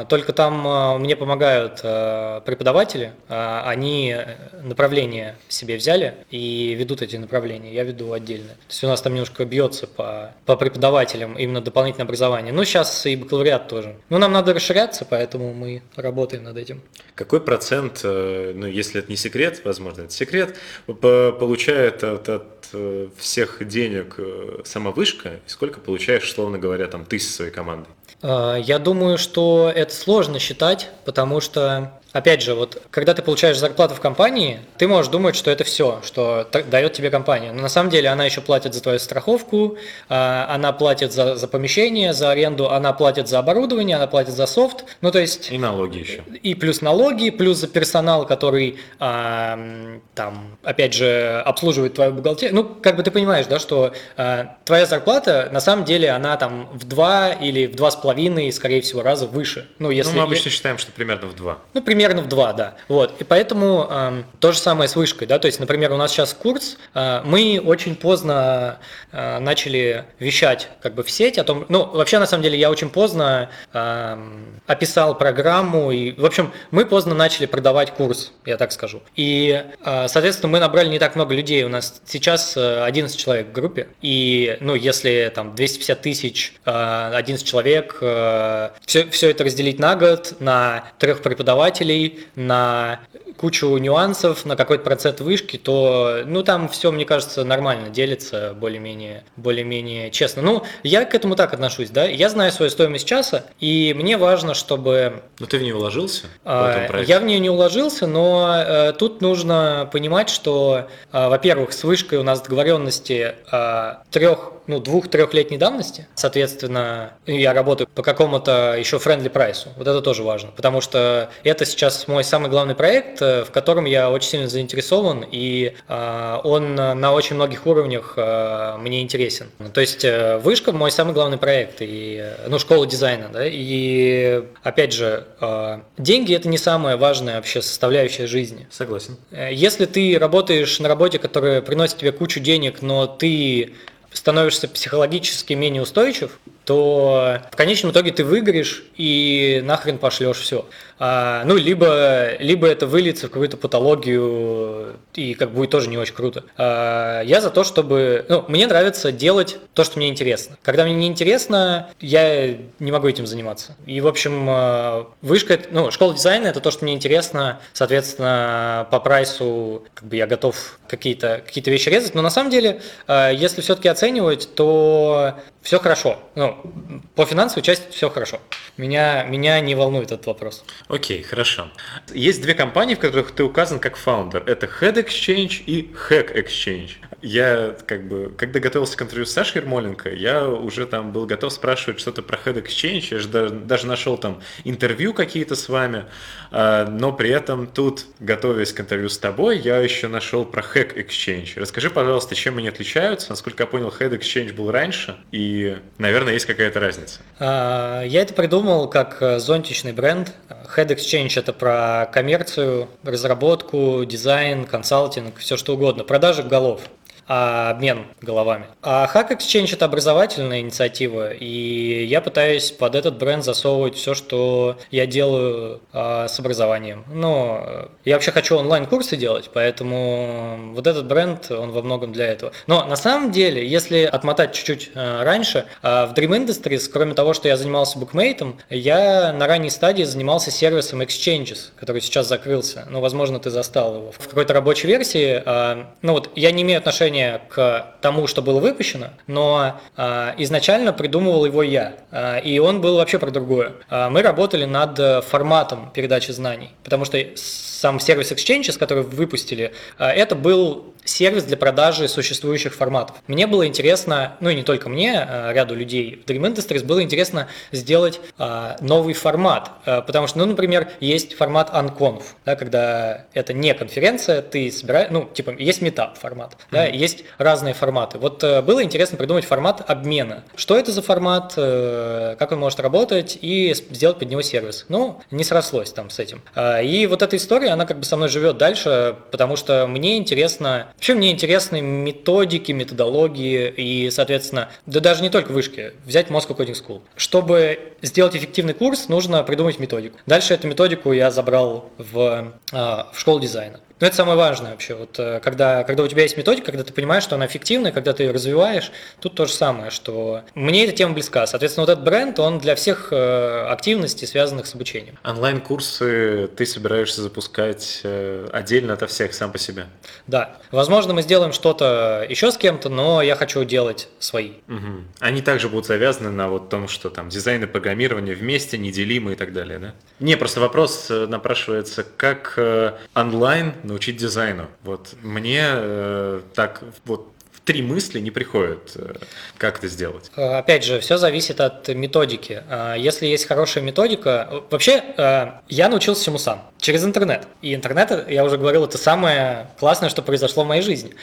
только там мне помогают преподаватели. Они направления себе взяли и ведут эти направления. Я веду отдельно. То есть у нас там немножко бьется по, по преподавателям именно дополнительное образование. Ну, сейчас и бакалавриат тоже. Ну, нам надо расширяться, поэтому мы работаем над этим. Какой процент, ну, если это не секрет, возможно, это секрет, получает от, от Э, всех денег э, сама вышка, и сколько получаешь, условно говоря, там ты со своей командой? А, я думаю, что это сложно считать, потому что Опять же, вот когда ты получаешь зарплату в компании, ты можешь думать, что это все, что дает тебе компания. Но на самом деле она еще платит за твою страховку, а, она платит за, за помещение, за аренду, она платит за оборудование, она платит за софт. Ну, то есть... И налоги еще. И плюс налоги, плюс за персонал, который а, там, опять же, обслуживает твою бухгалтерию. Ну, как бы ты понимаешь, да, что а, твоя зарплата, на самом деле, она там в два или в два с половиной, скорее всего, раза выше. Ну, если... Ну, мы обычно считаем, что примерно в два. Ну, примерно в два, да. Вот. И поэтому э, то же самое с вышкой, да, то есть, например, у нас сейчас курс, э, мы очень поздно э, начали вещать как бы в сеть о том, ну, вообще, на самом деле, я очень поздно э, описал программу, и, в общем, мы поздно начали продавать курс, я так скажу. И, э, соответственно, мы набрали не так много людей, у нас сейчас 11 человек в группе, и, ну, если там 250 тысяч, 11 человек, все, все это разделить на год, на трех преподавателей, на кучу нюансов, на какой-то процент вышки, то, ну, там все, мне кажется, нормально делится, более-менее, более-менее честно. Ну, я к этому так отношусь, да, я знаю свою стоимость часа, и мне важно, чтобы... Но ты в нее уложился? А, я в нее не уложился, но а, тут нужно понимать, что, а, во-первых, с вышкой у нас договоренности а, трех ну, двух-трехлетней давности. Соответственно, я работаю по какому-то еще френдли прайсу. Вот это тоже важно, потому что это сейчас мой самый главный проект, э, в котором я очень сильно заинтересован, и э, он на очень многих уровнях э, мне интересен. То есть вышка мой самый главный проект, и, ну, школа дизайна, да, и опять же, деньги это не самая важная вообще составляющая жизни. Согласен. Если ты работаешь на работе, которая приносит тебе кучу денег, но ты становишься психологически менее устойчив, то в конечном итоге ты выиграешь и нахрен пошлешь все. А, ну, либо, либо это выльется в какую-то патологию, и как будет тоже не очень круто. А, я за то, чтобы... Ну, мне нравится делать то, что мне интересно. Когда мне не интересно, я не могу этим заниматься. И, в общем, а, вышка, ну, школа дизайна – это то, что мне интересно. Соответственно, по прайсу как бы я готов какие-то какие вещи резать. Но на самом деле, а, если все-таки оценивать, то все хорошо. Ну, по финансовой части все хорошо. Меня, меня не волнует этот вопрос. Окей, хорошо. Есть две компании, в которых ты указан как фаундер. Это Head Exchange и Hack Exchange. Я как бы, когда готовился к интервью с Сашей Ермоленко, я уже там был готов спрашивать что-то про Head Exchange. Я же даже, даже нашел там интервью какие-то с вами, а, но при этом тут, готовясь к интервью с тобой, я еще нашел про Hack Exchange. Расскажи, пожалуйста, чем они отличаются? Насколько я понял, Head Exchange был раньше, и, наверное, есть какая-то разница. А, я это придумал как э, зонтичный бренд. Head Exchange это про коммерцию, разработку, дизайн, консалтинг, все что угодно, продажи голов а обмен головами. А Hack Exchange – это образовательная инициатива, и я пытаюсь под этот бренд засовывать все, что я делаю а, с образованием. Но я вообще хочу онлайн-курсы делать, поэтому вот этот бренд, он во многом для этого. Но на самом деле, если отмотать чуть-чуть а, раньше, а, в Dream Industries, кроме того, что я занимался букмейтом, я на ранней стадии занимался сервисом Exchanges, который сейчас закрылся. Ну, возможно, ты застал его. В какой-то рабочей версии, а, ну вот, я не имею отношения отношение к тому, что было выпущено, но э, изначально придумывал его я, э, и он был вообще про другое. Э, мы работали над форматом передачи знаний, потому что сам сервис Exchange, который выпустили, это был сервис для продажи существующих форматов. Мне было интересно, ну и не только мне, а ряду людей в Dream Industries было интересно сделать а, новый формат, а, потому что, ну, например, есть формат Unconf, да, когда это не конференция, ты собираешь, ну, типа, есть метап формат, mm-hmm. да, есть разные форматы. Вот а, было интересно придумать формат обмена. Что это за формат, а, как он может работать и сделать под него сервис. Ну, не срослось там с этим. И вот эта история, она как бы со мной живет дальше, потому что мне интересно Вообще мне интересны методики, методологии и, соответственно, да даже не только вышки, взять Moscow Coding School. Чтобы сделать эффективный курс, нужно придумать методику. Дальше эту методику я забрал в, а, в школу дизайна. Но это самое важное вообще. Вот, э, когда, когда у тебя есть методика, когда ты понимаешь, что она эффективная, когда ты ее развиваешь, тут то же самое, что мне эта тема близка. Соответственно, вот этот бренд, он для всех э, активностей, связанных с обучением. Онлайн-курсы ты собираешься запускать э, отдельно от всех сам по себе? Да. Возможно, мы сделаем что-то еще с кем-то, но я хочу делать свои. Угу. Они также будут завязаны на вот том, что там дизайн и программирование вместе, неделимы и так далее, да? Не, просто вопрос напрашивается, как онлайн научить дизайну. Вот мне э, так вот три мысли не приходят, э, как это сделать. Э, опять же, все зависит от методики. Э, если есть хорошая методика, вообще я научился всему сам через интернет. И интернет, я уже говорил, это самое классное, что произошло в моей жизни.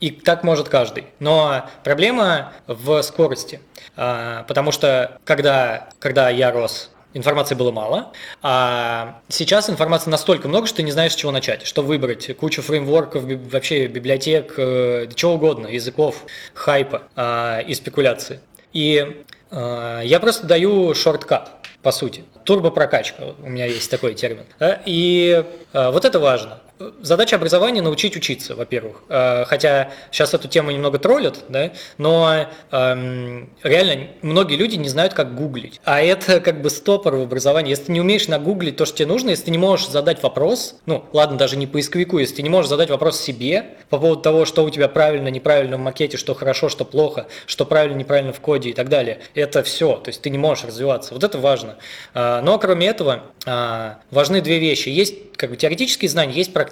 И так может каждый. Но проблема в скорости. Потому что когда, когда я рос информации было мало, а сейчас информации настолько много, что ты не знаешь, с чего начать, что выбрать, кучу фреймворков, вообще библиотек, э, чего угодно, языков, хайпа э, и спекуляции. И э, я просто даю шорткат, по сути. Турбопрокачка, у меня есть такой термин. Да? И э, вот это важно. Задача образования – научить учиться, во-первых. Э, хотя сейчас эту тему немного троллят, да, но эм, реально многие люди не знают, как гуглить. А это как бы стопор в образовании. Если ты не умеешь нагуглить то, что тебе нужно, если ты не можешь задать вопрос, ну, ладно, даже не поисковику, если ты не можешь задать вопрос себе по поводу того, что у тебя правильно, неправильно в макете, что хорошо, что плохо, что правильно, неправильно в коде и так далее, это все. То есть ты не можешь развиваться. Вот это важно. Э, но кроме этого, э, важны две вещи. Есть как бы теоретические знания, есть практические.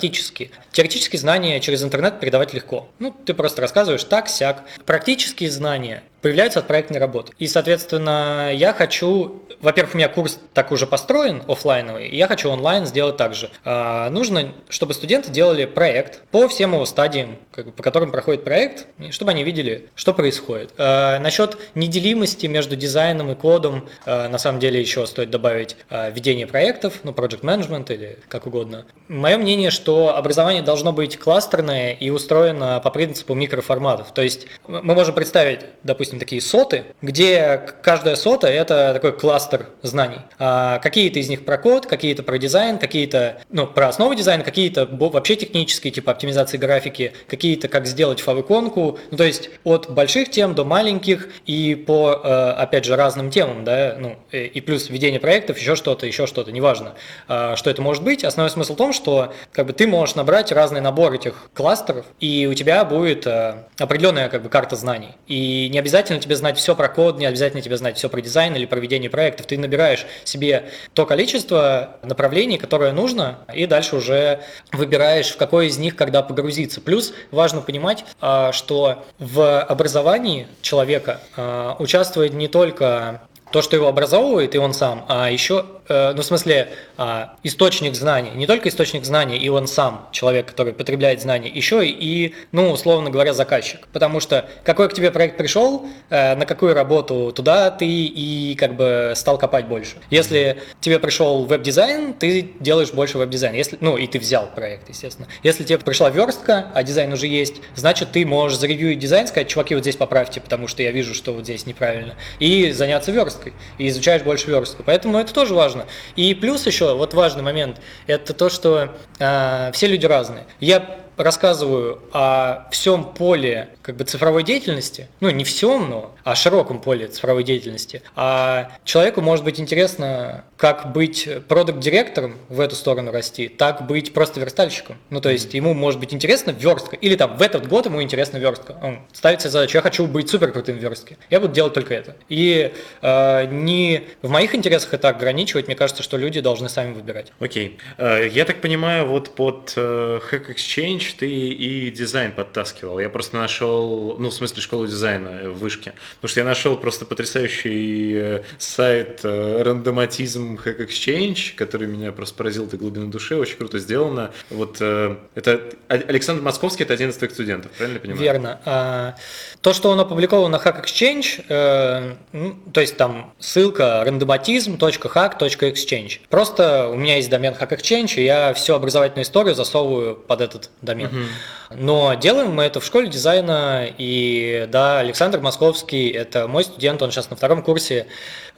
Теоретические знания через интернет передавать легко. Ну, ты просто рассказываешь так, сяк. Практические знания появляются от проектной работы. И, соответственно, я хочу, во-первых, у меня курс так уже построен, офлайновый, и я хочу онлайн сделать так же. А, нужно, чтобы студенты делали проект по всем его стадиям, как бы, по которым проходит проект, чтобы они видели, что происходит. А, насчет неделимости между дизайном и кодом, а, на самом деле еще стоит добавить а, ведение проектов, ну, project management или как угодно. Мое мнение, что образование должно быть кластерное и устроено по принципу микроформатов. То есть мы можем представить, допустим, допустим, такие соты, где каждая сота – это такой кластер знаний. А какие-то из них про код, какие-то про дизайн, какие-то ну, про основы дизайна, какие-то вообще технические, типа оптимизации графики, какие-то как сделать фавиконку. Ну, то есть от больших тем до маленьких и по, э, опять же, разным темам, да, ну, и плюс ведение проектов, еще что-то, еще что-то, неважно, а, что это может быть. Основной смысл в том, что как бы ты можешь набрать разный набор этих кластеров, и у тебя будет э, определенная как бы карта знаний. И не обязательно обязательно тебе знать все про код, не обязательно тебе знать все про дизайн или проведение проектов. Ты набираешь себе то количество направлений, которое нужно, и дальше уже выбираешь, в какой из них когда погрузиться. Плюс важно понимать, а, что в образовании человека а, участвует не только то, что его образовывает, и он сам, а еще Э, ну, в смысле, а, источник знаний, не только источник знаний, и он сам, человек, который потребляет знания, еще и, ну, условно говоря, заказчик. Потому что какой к тебе проект пришел, э, на какую работу, туда ты и как бы стал копать больше. Если тебе пришел веб-дизайн, ты делаешь больше веб-дизайн. Если, ну, и ты взял проект, естественно. Если тебе пришла верстка, а дизайн уже есть, значит, ты можешь заревьюить дизайн, сказать, чуваки, вот здесь поправьте, потому что я вижу, что вот здесь неправильно, и заняться версткой, и изучаешь больше верстку. Поэтому это тоже важно важно. И плюс еще, вот важный момент, это то, что э, все люди разные. Я рассказываю о всем поле как бы цифровой деятельности, ну не всем, но о широком поле цифровой деятельности, а человеку может быть интересно как быть продукт-директором в эту сторону расти, так быть просто верстальщиком. Ну, то есть ему может быть интересно верстка, или там в этот год ему интересна верстка. Он ставит себе задачу, я хочу быть супер крутым в верстке. Я буду делать только это. И э, не в моих интересах это ограничивать, мне кажется, что люди должны сами выбирать. Окей. Okay. Э, я так понимаю, вот под э, Hack Exchange ты и дизайн подтаскивал. Я просто нашел, ну, в смысле, школу дизайна в вышке. Потому что я нашел просто потрясающий э, сайт рандоматизм Hack Exchange, который меня просто поразил до глубины души, очень круто сделано. Вот это Александр Московский, это один из твоих студентов, правильно я понимаю? Верно. А, то, что он опубликовал на Hack Exchange, ну, то есть там ссылка randomatism.hack.exchange. Просто у меня есть домен Hack Exchange, и я всю образовательную историю засовываю под этот домен. Uh-huh. Но делаем мы это в школе дизайна, и да, Александр Московский – это мой студент, он сейчас на втором курсе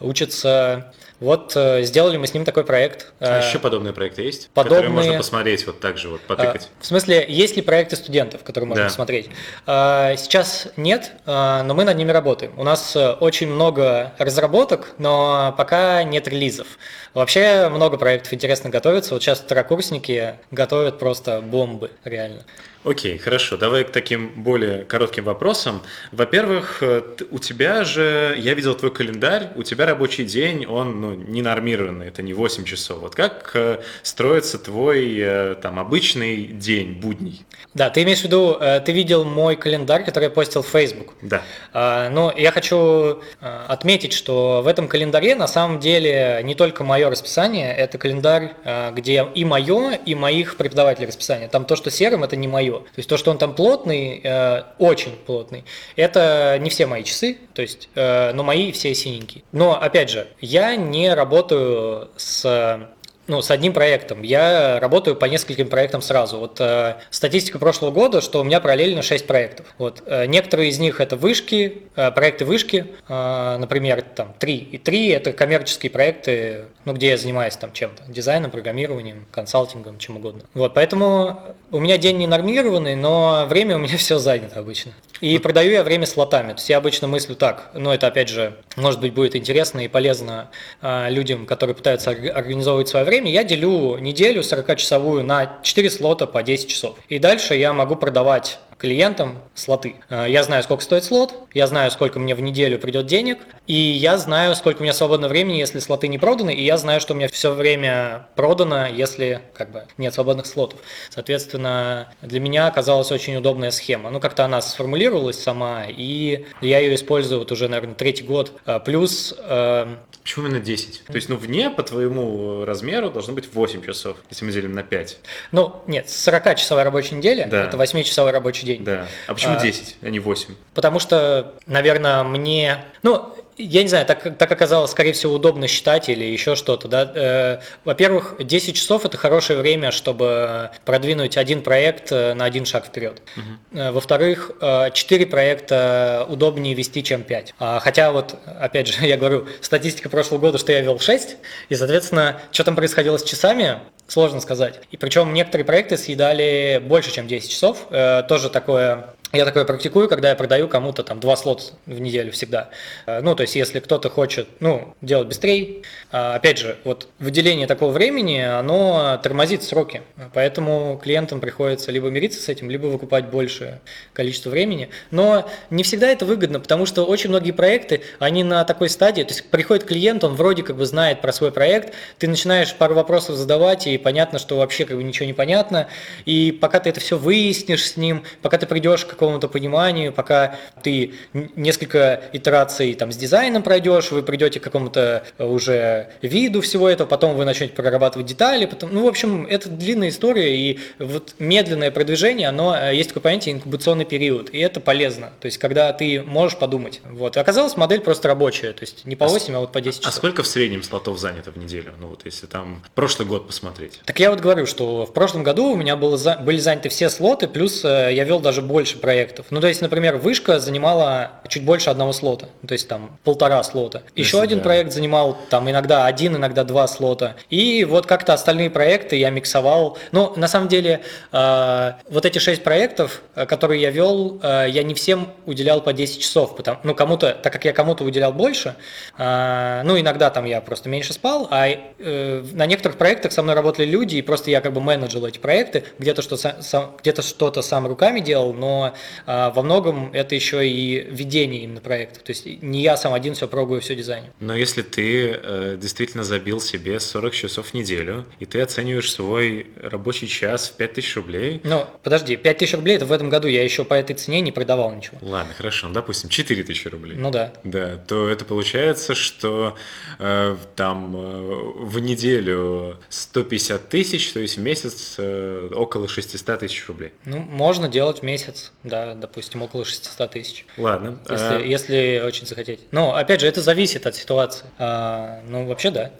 учится вот э, сделали мы с ним такой проект. А еще подобные проекты есть? Подобные... Которые можно посмотреть, вот так же вот потыкать? В смысле, есть ли проекты студентов, которые можно да. посмотреть? Сейчас нет, но мы над ними работаем. У нас э, очень много разработок, но пока нет релизов. Вообще много проектов интересно готовятся. Вот сейчас второкурсники готовят просто бомбы, реально. Окей, хорошо. Давай к таким более коротким вопросам. Во-первых, э, у тебя же, я видел твой календарь, у тебя рабочий день, он ну, не нормированный, это не 8 часов. Вот как э, строится твой э, там обычный день, будний? Да, ты имеешь в виду, ты видел мой календарь, который я постил в Facebook. Да. А, но я хочу отметить, что в этом календаре на самом деле не только мое расписание, это календарь, где и мое, и моих преподавателей расписание. Там то, что серым, это не мое. То есть то, что он там плотный, э, очень плотный, это не все мои часы, то есть, э, но мои все синенькие. Но опять же, я не работаю с ну, с одним проектом. Я работаю по нескольким проектам сразу. Вот э, статистика прошлого года, что у меня параллельно 6 проектов. Вот, э, некоторые из них это вышки, э, проекты вышки, э, например, там 3. И 3 это коммерческие проекты, ну, где я занимаюсь там чем-то, дизайном, программированием, консалтингом, чем угодно. Вот, поэтому у меня день не нормированный, но время у меня все занято обычно. И продаю я время слотами. То есть я обычно мыслю так, но это опять же, может быть, будет интересно и полезно э, людям, которые пытаются организовывать свое время. Я делю неделю 40-часовую на 4 слота по 10 часов. И дальше я могу продавать клиентам слоты. Э, я знаю, сколько стоит слот, я знаю, сколько мне в неделю придет денег, и я знаю, сколько у меня свободного времени, если слоты не проданы, и я знаю, что у меня все время продано, если как бы нет свободных слотов. Соответственно, для меня оказалась очень удобная схема. Ну, как-то она сформулировалась сама, и я ее использую вот уже, наверное, третий год. Э, плюс э, Почему именно 10? То есть, ну, вне по твоему размеру должно быть 8 часов, если мы делим на 5. Ну, нет, 40-часовая рабочая неделя, да. это 8-часовой рабочий день. Да. А почему а, 10, а не 8? Потому что, наверное, мне... Ну, я не знаю, так, так оказалось, скорее всего, удобно считать или еще что-то. Да? Э, во-первых, 10 часов – это хорошее время, чтобы продвинуть один проект э, на один шаг вперед. Угу. Во-вторых, э, 4 проекта удобнее вести, чем 5. А, хотя вот, опять же, я говорю, статистика прошлого года, что я вел 6, и, соответственно, что там происходило с часами, сложно сказать. И причем некоторые проекты съедали больше, чем 10 часов. Тоже такое я такое практикую, когда я продаю кому-то там два слота в неделю всегда. Э, ну, то есть, если кто-то хочет, ну, делать быстрее, а, опять же, вот выделение такого времени, оно тормозит сроки. Поэтому клиентам приходится либо мириться с этим, либо выкупать большее количество времени. Но не всегда это выгодно, потому что очень многие проекты, они на такой стадии, то есть приходит клиент, он вроде как бы знает про свой проект, ты начинаешь пару вопросов задавать, и понятно, что вообще как бы ничего не понятно, и пока ты это все выяснишь с ним, пока ты придешь к какому-то пониманию, пока ты несколько итераций там с дизайном пройдешь, вы придете к какому-то э, уже виду всего этого, потом вы начнете прорабатывать детали, потом, ну, в общем, это длинная история, и вот медленное продвижение, оно, э, есть такое понятие инкубационный период, и это полезно, то есть, когда ты можешь подумать, вот, и оказалась модель просто рабочая, то есть, не по 8, а, а вот по 10 а часов. А сколько в среднем слотов занято в неделю, ну, вот, если там прошлый год посмотреть? Так я вот говорю, что в прошлом году у меня было, были заняты все слоты, плюс э, я вел даже больше проектов. Ну, то есть, например, вышка занимала чуть больше одного слота, то есть там полтора слота. Еще один проект занимал там иногда один, иногда два слота. И вот как-то остальные проекты я миксовал. Ну, на самом деле, э, вот эти шесть проектов, э, которые я вел, э, я не всем уделял по 10 часов, потому, ну, кому-то, так как я кому-то уделял больше, э, ну, иногда там я просто меньше спал, а э, на некоторых проектах со мной работали люди, и просто я как бы менеджил эти проекты, где-то что сам, где-то что-то сам руками делал, но во многом это еще и ведение именно проектов. То есть не я сам один все пробую, все дизайню. Но если ты э, действительно забил себе 40 часов в неделю, и ты оцениваешь свой рабочий час в 5000 рублей... Ну, подожди, 5000 рублей это в этом году я еще по этой цене не продавал ничего. Ладно, хорошо, ну, допустим, 4000 рублей. Ну да. Да, то это получается, что э, там э, в неделю 150 тысяч, то есть в месяц э, около 600 тысяч рублей. Ну, можно делать в месяц, да, допустим, около 600 тысяч. Ладно. Если, а... если очень захотеть. Но, опять же, это зависит от ситуации. А, ну, вообще, да.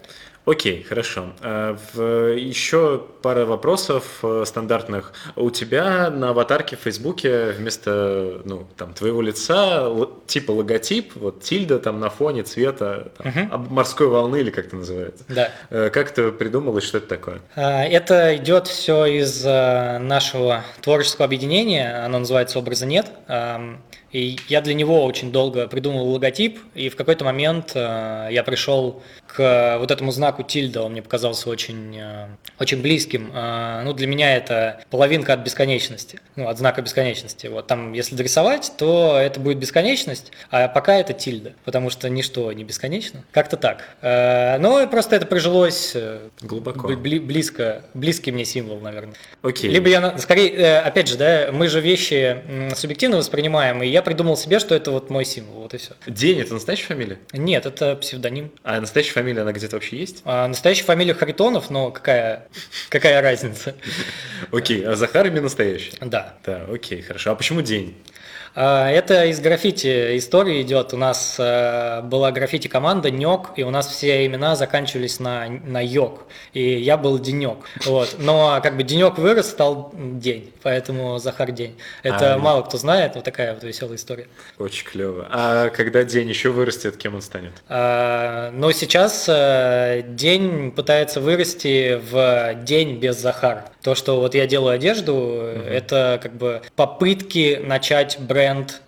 Окей, хорошо. А, еще пара вопросов э, стандартных. У тебя на аватарке в Фейсбуке вместо ну, там, твоего лица типа логотип, вот тильда там на фоне цвета там, угу. морской волны или как это называется. Да. Э, как ты придумал и что это такое? А, это идет все из э, нашего творческого объединения, оно называется «Образа нет». И я для него очень долго придумывал логотип, и в какой-то момент э, я пришел к вот этому знаку тильда, он мне показался очень, э, очень близким. Э, ну, для меня это половинка от бесконечности, ну, от знака бесконечности. Вот там, если дорисовать, то это будет бесконечность, а пока это тильда, потому что ничто не бесконечно. Как-то так. Э, но просто это прижилось э, глубоко, бли, близко, близкий мне символ, наверное. Окей. Либо я, скорее, э, опять же, да, мы же вещи субъективно воспринимаем, и я я придумал себе, что это вот мой символ, вот и все. День – это настоящая фамилия? Нет, это псевдоним. А настоящая фамилия, она где-то вообще есть? А, настоящая фамилия Харитонов, но какая, какая разница? Окей, а Захар именно настоящий? Да. Да, окей, хорошо. А почему день? А, это из граффити истории идет. У нас э, была граффити-команда Нёк, и у нас все имена заканчивались на, на Йок. И я был Денек. Вот. Но как бы Денек вырос, стал День. Поэтому Захар День. Это а, мало кто знает, вот такая вот веселая история. Очень клево. А когда День еще вырастет, кем он станет? А, но сейчас э, День пытается вырасти в День без Захара. То, что вот я делаю одежду, угу. это как бы попытки начать бренд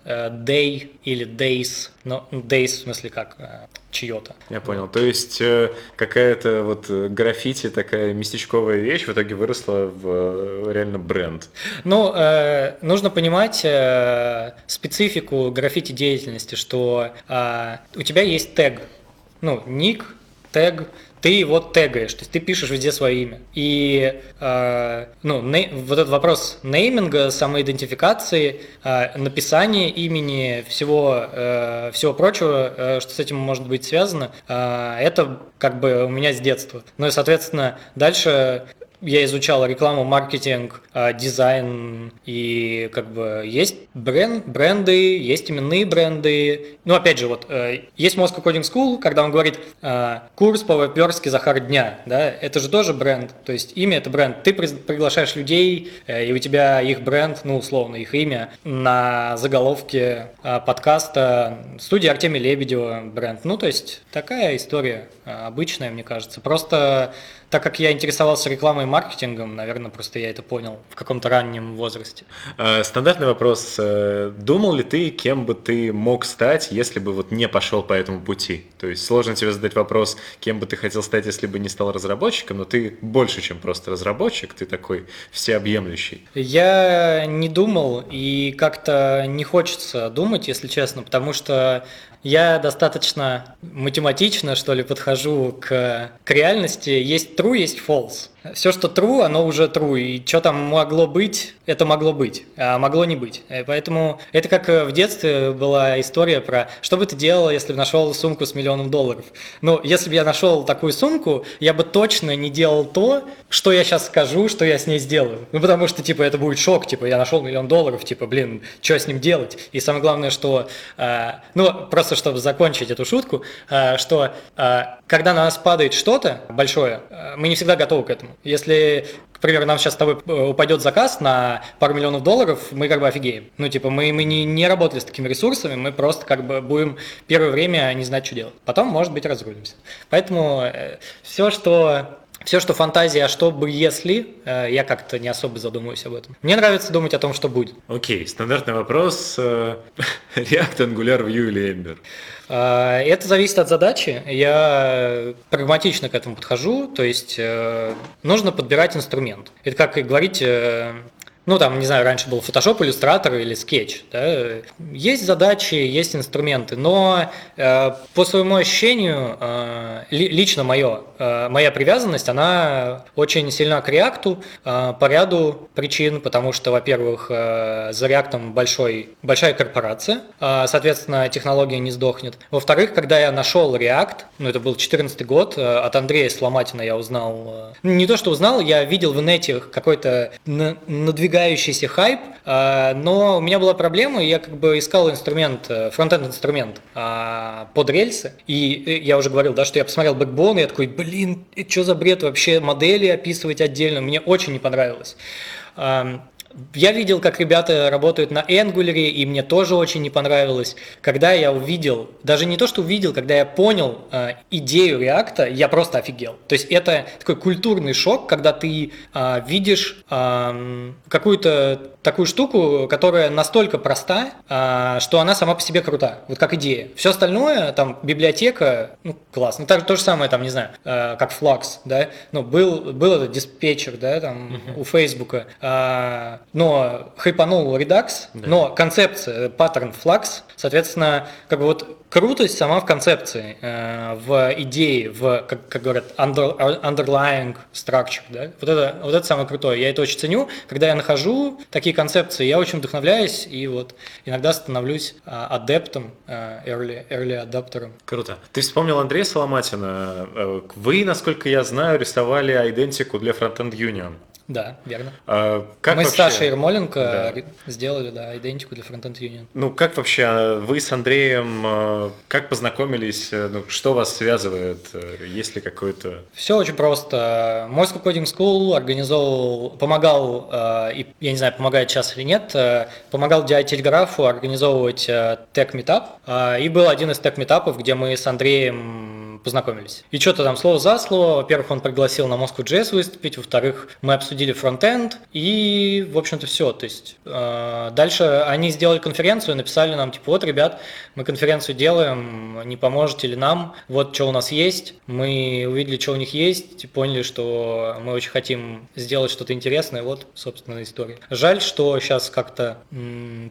э, Day или Days, но ну, Days в смысле как э, чье-то. Я понял. То есть э, какая-то вот граффити, такая местечковая вещь в итоге выросла в реально бренд. Ну, нужно понимать специфику граффити деятельности, что э, у тебя есть тег, ну, ник, тег, ты его тегаешь, то есть ты пишешь везде свое имя. И э, ну, не, вот этот вопрос нейминга, самоидентификации, э, написания имени, всего, э, всего прочего, э, что с этим может быть связано, э, это как бы у меня с детства. Ну и, соответственно, дальше я изучал рекламу, маркетинг, а, дизайн, и как бы есть бренд, бренды, есть именные бренды. Ну, опять же, вот э, есть Moscow Coding School, когда он говорит а, курс по веберски Захар дня, да, это же тоже бренд, то есть имя это бренд. Ты приглашаешь людей, э, и у тебя их бренд, ну, условно, их имя на заголовке а, подкаста студия Артемия Лебедева бренд. Ну, то есть такая история обычная, мне кажется. Просто так как я интересовался рекламой и маркетингом, наверное, просто я это понял в каком-то раннем возрасте. Э, стандартный вопрос. Э, думал ли ты, кем бы ты мог стать, если бы вот не пошел по этому пути? То есть сложно тебе задать вопрос, кем бы ты хотел стать, если бы не стал разработчиком, но ты больше, чем просто разработчик, ты такой всеобъемлющий. Я не думал и как-то не хочется думать, если честно, потому что я достаточно математично, что ли, подхожу к, к реальности. Есть true, есть false. Все, что true, оно уже true. И что там могло быть, это могло быть, а могло не быть. И поэтому это как в детстве была история про, что бы ты делал, если бы нашел сумку с миллионом долларов. Ну, если бы я нашел такую сумку, я бы точно не делал то, что я сейчас скажу, что я с ней сделаю. Ну, потому что, типа, это будет шок, типа, я нашел миллион долларов, типа, блин, что с ним делать? И самое главное, что, э, ну, просто чтобы закончить эту шутку, э, что э, когда на нас падает что-то большое, э, мы не всегда готовы к этому. Если к примеру, нам сейчас с тобой э, упадет заказ на пару миллионов долларов, мы как бы офигеем. Ну, типа, мы, мы не, не работали с такими ресурсами, мы просто как бы будем первое время не знать, что делать. Потом, может быть, разрулимся. Поэтому э, все, что все, что фантазия, а что бы если, э, я как-то не особо задумываюсь об этом. Мне нравится думать о том, что будет. Окей, стандартный вопрос. React, Angular, Vue или Ember? А, это зависит от задачи. Я прагматично к этому подхожу, то есть э, нужно подбирать инструмент. Это как говорить, э, ну, там, не знаю, раньше был Photoshop, Illustrator или Sketch. Да? Есть задачи, есть инструменты, но э, по своему ощущению, э, лично мое, э, моя привязанность, она очень сильна к React э, по ряду причин, потому что, во-первых, э, за React большой, большая корпорация, э, соответственно, технология не сдохнет. Во-вторых, когда я нашел React, ну, это был 2014 год, э, от Андрея Сломатина я узнал, э, не то, что узнал, я видел в инете какой-то надвигающий надвигающийся хайп, а, но у меня была проблема, я как бы искал инструмент, э, фронтенд инструмент а, под рельсы, и э, я уже говорил, да, что я посмотрел Backbone, и я такой, блин, что за бред вообще модели описывать отдельно, мне очень не понравилось. Я видел, как ребята работают на Angular, и мне тоже очень не понравилось. Когда я увидел, даже не то, что увидел, когда я понял э, идею React, я просто офигел. То есть это такой культурный шок, когда ты э, видишь э, какую-то такую штуку, которая настолько проста, э, что она сама по себе крута, вот как идея. Все остальное, там, библиотека, ну, классно. Так, то же самое, там, не знаю, э, как Flux, да, ну, был, был этот диспетчер, да, там, uh-huh. у Фейсбука, э, но хайпанул Redux, да. но концепция, паттерн Flux, соответственно, как бы вот крутость сама в концепции, э, в идее, в, как, как говорят, under, underlying structure, да, вот это, вот это самое крутое, я это очень ценю, когда я нахожу такие концепции, я очень вдохновляюсь и вот иногда становлюсь э, адептом, э, early, early адаптером. Круто. Ты вспомнил Андрея Соломатина, вы, насколько я знаю, рисовали идентику для Frontend Union. Да, верно. А, как Мы вообще... с Сашей Ермоленко да. сделали, да, идентику для Frontend Union. Ну, как вообще а, вы с Андреем, а, как познакомились, э, ну, что вас связывает, э, есть ли какой-то... Все очень просто. Moscow Coding School организовал, помогал, э, и, я не знаю, помогает сейчас или нет, помогал DI Телеграфу организовывать тег метап и был один из тег метапов где мы с Андреем познакомились. И что-то там слово за слово. Во-первых, он пригласил на Moscow.js выступить, во-вторых, мы обсудили фронтенд, и, в общем-то, все. То есть э, дальше они сделали конференцию, написали нам, типа, вот, ребят, мы конференцию делаем, не поможете ли нам, вот что у нас есть. Мы увидели, что у них есть, и поняли, что мы очень хотим сделать что-то интересное, вот, собственно, история. Жаль, что сейчас как-то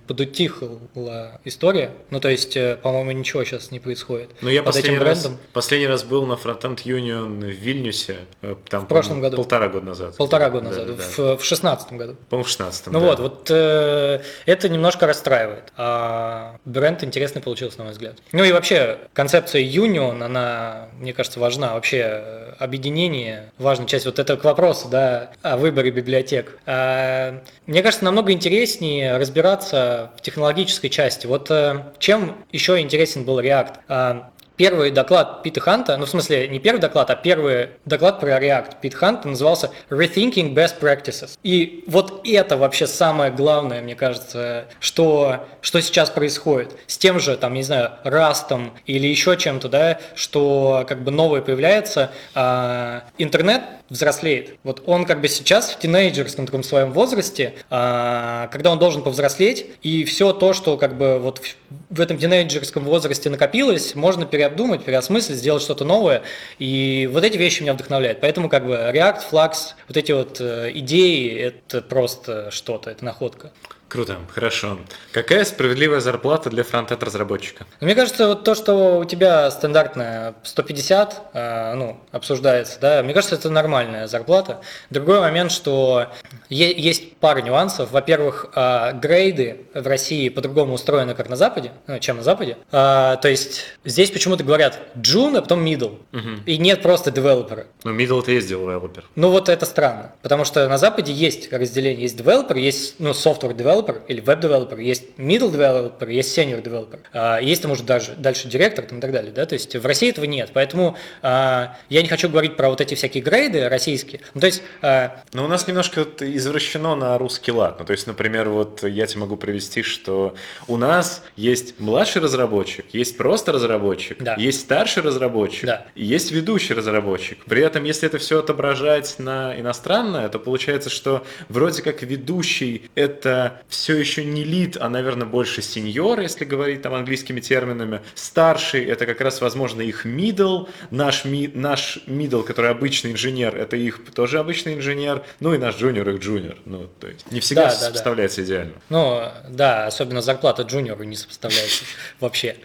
подутихла история, ну, то есть, э, по-моему, ничего сейчас не происходит. Но ну, я Под последний этим брендом. Раз, последний последний раз был на Frontend Union в Вильнюсе. Э, там, в прошлом году. Полтора года назад. Полтора года назад, да, в, в шестнадцатом году. По-моему, в шестнадцатом, Ну да. вот, вот э, это немножко расстраивает. А бренд интересный получился, на мой взгляд. Ну и вообще, концепция Union, она, мне кажется, важна. Вообще, э, объединение, важная часть. Вот это к вопросу, да, о выборе библиотек. А, мне кажется, намного интереснее разбираться в технологической части. Вот э, чем еще интересен был React? Первый доклад Пита Ханта, ну в смысле не первый доклад, а первый доклад про React Пит Ханта назывался Rethinking Best Practices. И вот это вообще самое главное, мне кажется, что, что сейчас происходит. С тем же, там, не знаю, растом или еще чем-то, да, что как бы новое появляется, а, интернет взрослеет. Вот он как бы сейчас в тинейджерском таком своем возрасте, а, когда он должен повзрослеть, и все то, что как бы вот в этом тинейджерском возрасте накопилось, можно переобдумать, переосмыслить, сделать что-то новое. И вот эти вещи меня вдохновляют. Поэтому как бы React, Flux, вот эти вот э, идеи, это просто что-то, это находка. Круто, хорошо. Какая справедливая зарплата для фронтенд разработчика? Ну, мне кажется, вот то, что у тебя стандартная 150, э, ну, обсуждается, да, мне кажется, это нормальная зарплата. Другой момент, что есть пара нюансов. Во-первых, э, грейды в России по-другому устроены, как на Западе, ну, чем на Западе. Э, то есть здесь почему-то говорят Джун, а потом middle. Угу. И нет просто девелопера. Ну, middle это есть девелопер. Ну, вот это странно. Потому что на Западе есть разделение, есть девелопер, есть, ну, software developer, developer или веб-девелопер, есть middle developer, есть senior developer, а, есть там уже даже дальше директор там, и так далее, да, то есть в России этого нет, поэтому а, я не хочу говорить про вот эти всякие грейды российские, ну, то есть... А, Но у нас немножко извращено на русский лад, ну, то есть, например, вот я тебе могу привести, что у нас есть младший разработчик, есть просто разработчик, да. есть старший разработчик, да. и есть ведущий разработчик. При этом, если это все отображать на иностранное, то получается, что вроде как ведущий это все еще не lead, а, наверное, больше senior, если говорить там английскими терминами. Старший это как раз, возможно, их middle, наш, ми, наш middle, который обычный инженер, это их тоже обычный инженер, ну и наш джуниор их джуниор. Ну, то есть не всегда да, сопоставляется да, да. идеально. Ну, да, особенно зарплата джуниору не сопоставляется вообще.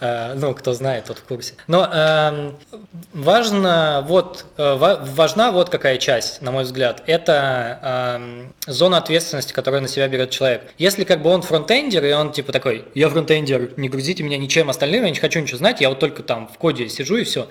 Э, ну, кто знает, тот в курсе. Но эм, важно вот, э, важна вот какая часть, на мой взгляд, это эм, зона ответственности, которую на себя берет человек. Если как бы он фронтендер, и он типа такой, я фронтендер, не грузите меня ничем остальным, я не хочу ничего знать, я вот только там в коде сижу и все.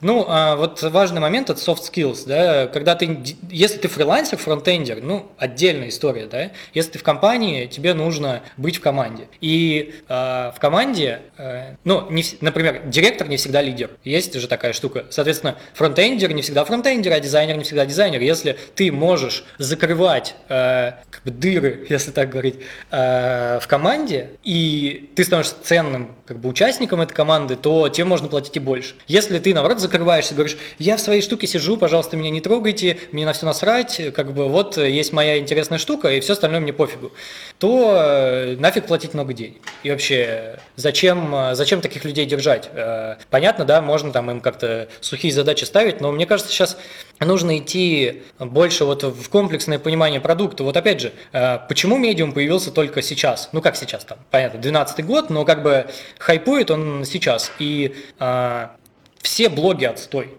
Ну, а вот важный момент – это soft skills, да, когда ты, если ты фрилансер, фронтендер, ну, отдельная история, да, если ты в компании, тебе нужно быть в команде. И э, в команде, э, ну, не, например, директор не всегда лидер, есть же такая штука. Соответственно, фронтендер не всегда фронтендер, а дизайнер не всегда дизайнер. Если ты можешь закрывать э, как бы дыры, если так говорить, э, в команде, и ты становишься ценным как бы участником этой команды, то тебе можно платить и больше. Если ты, наоборот, закрываешься, говоришь, я в своей штуке сижу, пожалуйста, меня не трогайте, мне на все насрать, как бы вот есть моя интересная штука, и все остальное мне пофигу, то э, нафиг платить много денег. И вообще, зачем, э, зачем таких людей держать? Э, понятно, да, можно там им как-то сухие задачи ставить, но мне кажется, сейчас нужно идти больше вот в комплексное понимание продукта. Вот опять же, почему медиум появился только сейчас? Ну как сейчас там, понятно, 12 год, но как бы хайпует он сейчас. И все блоги отстой.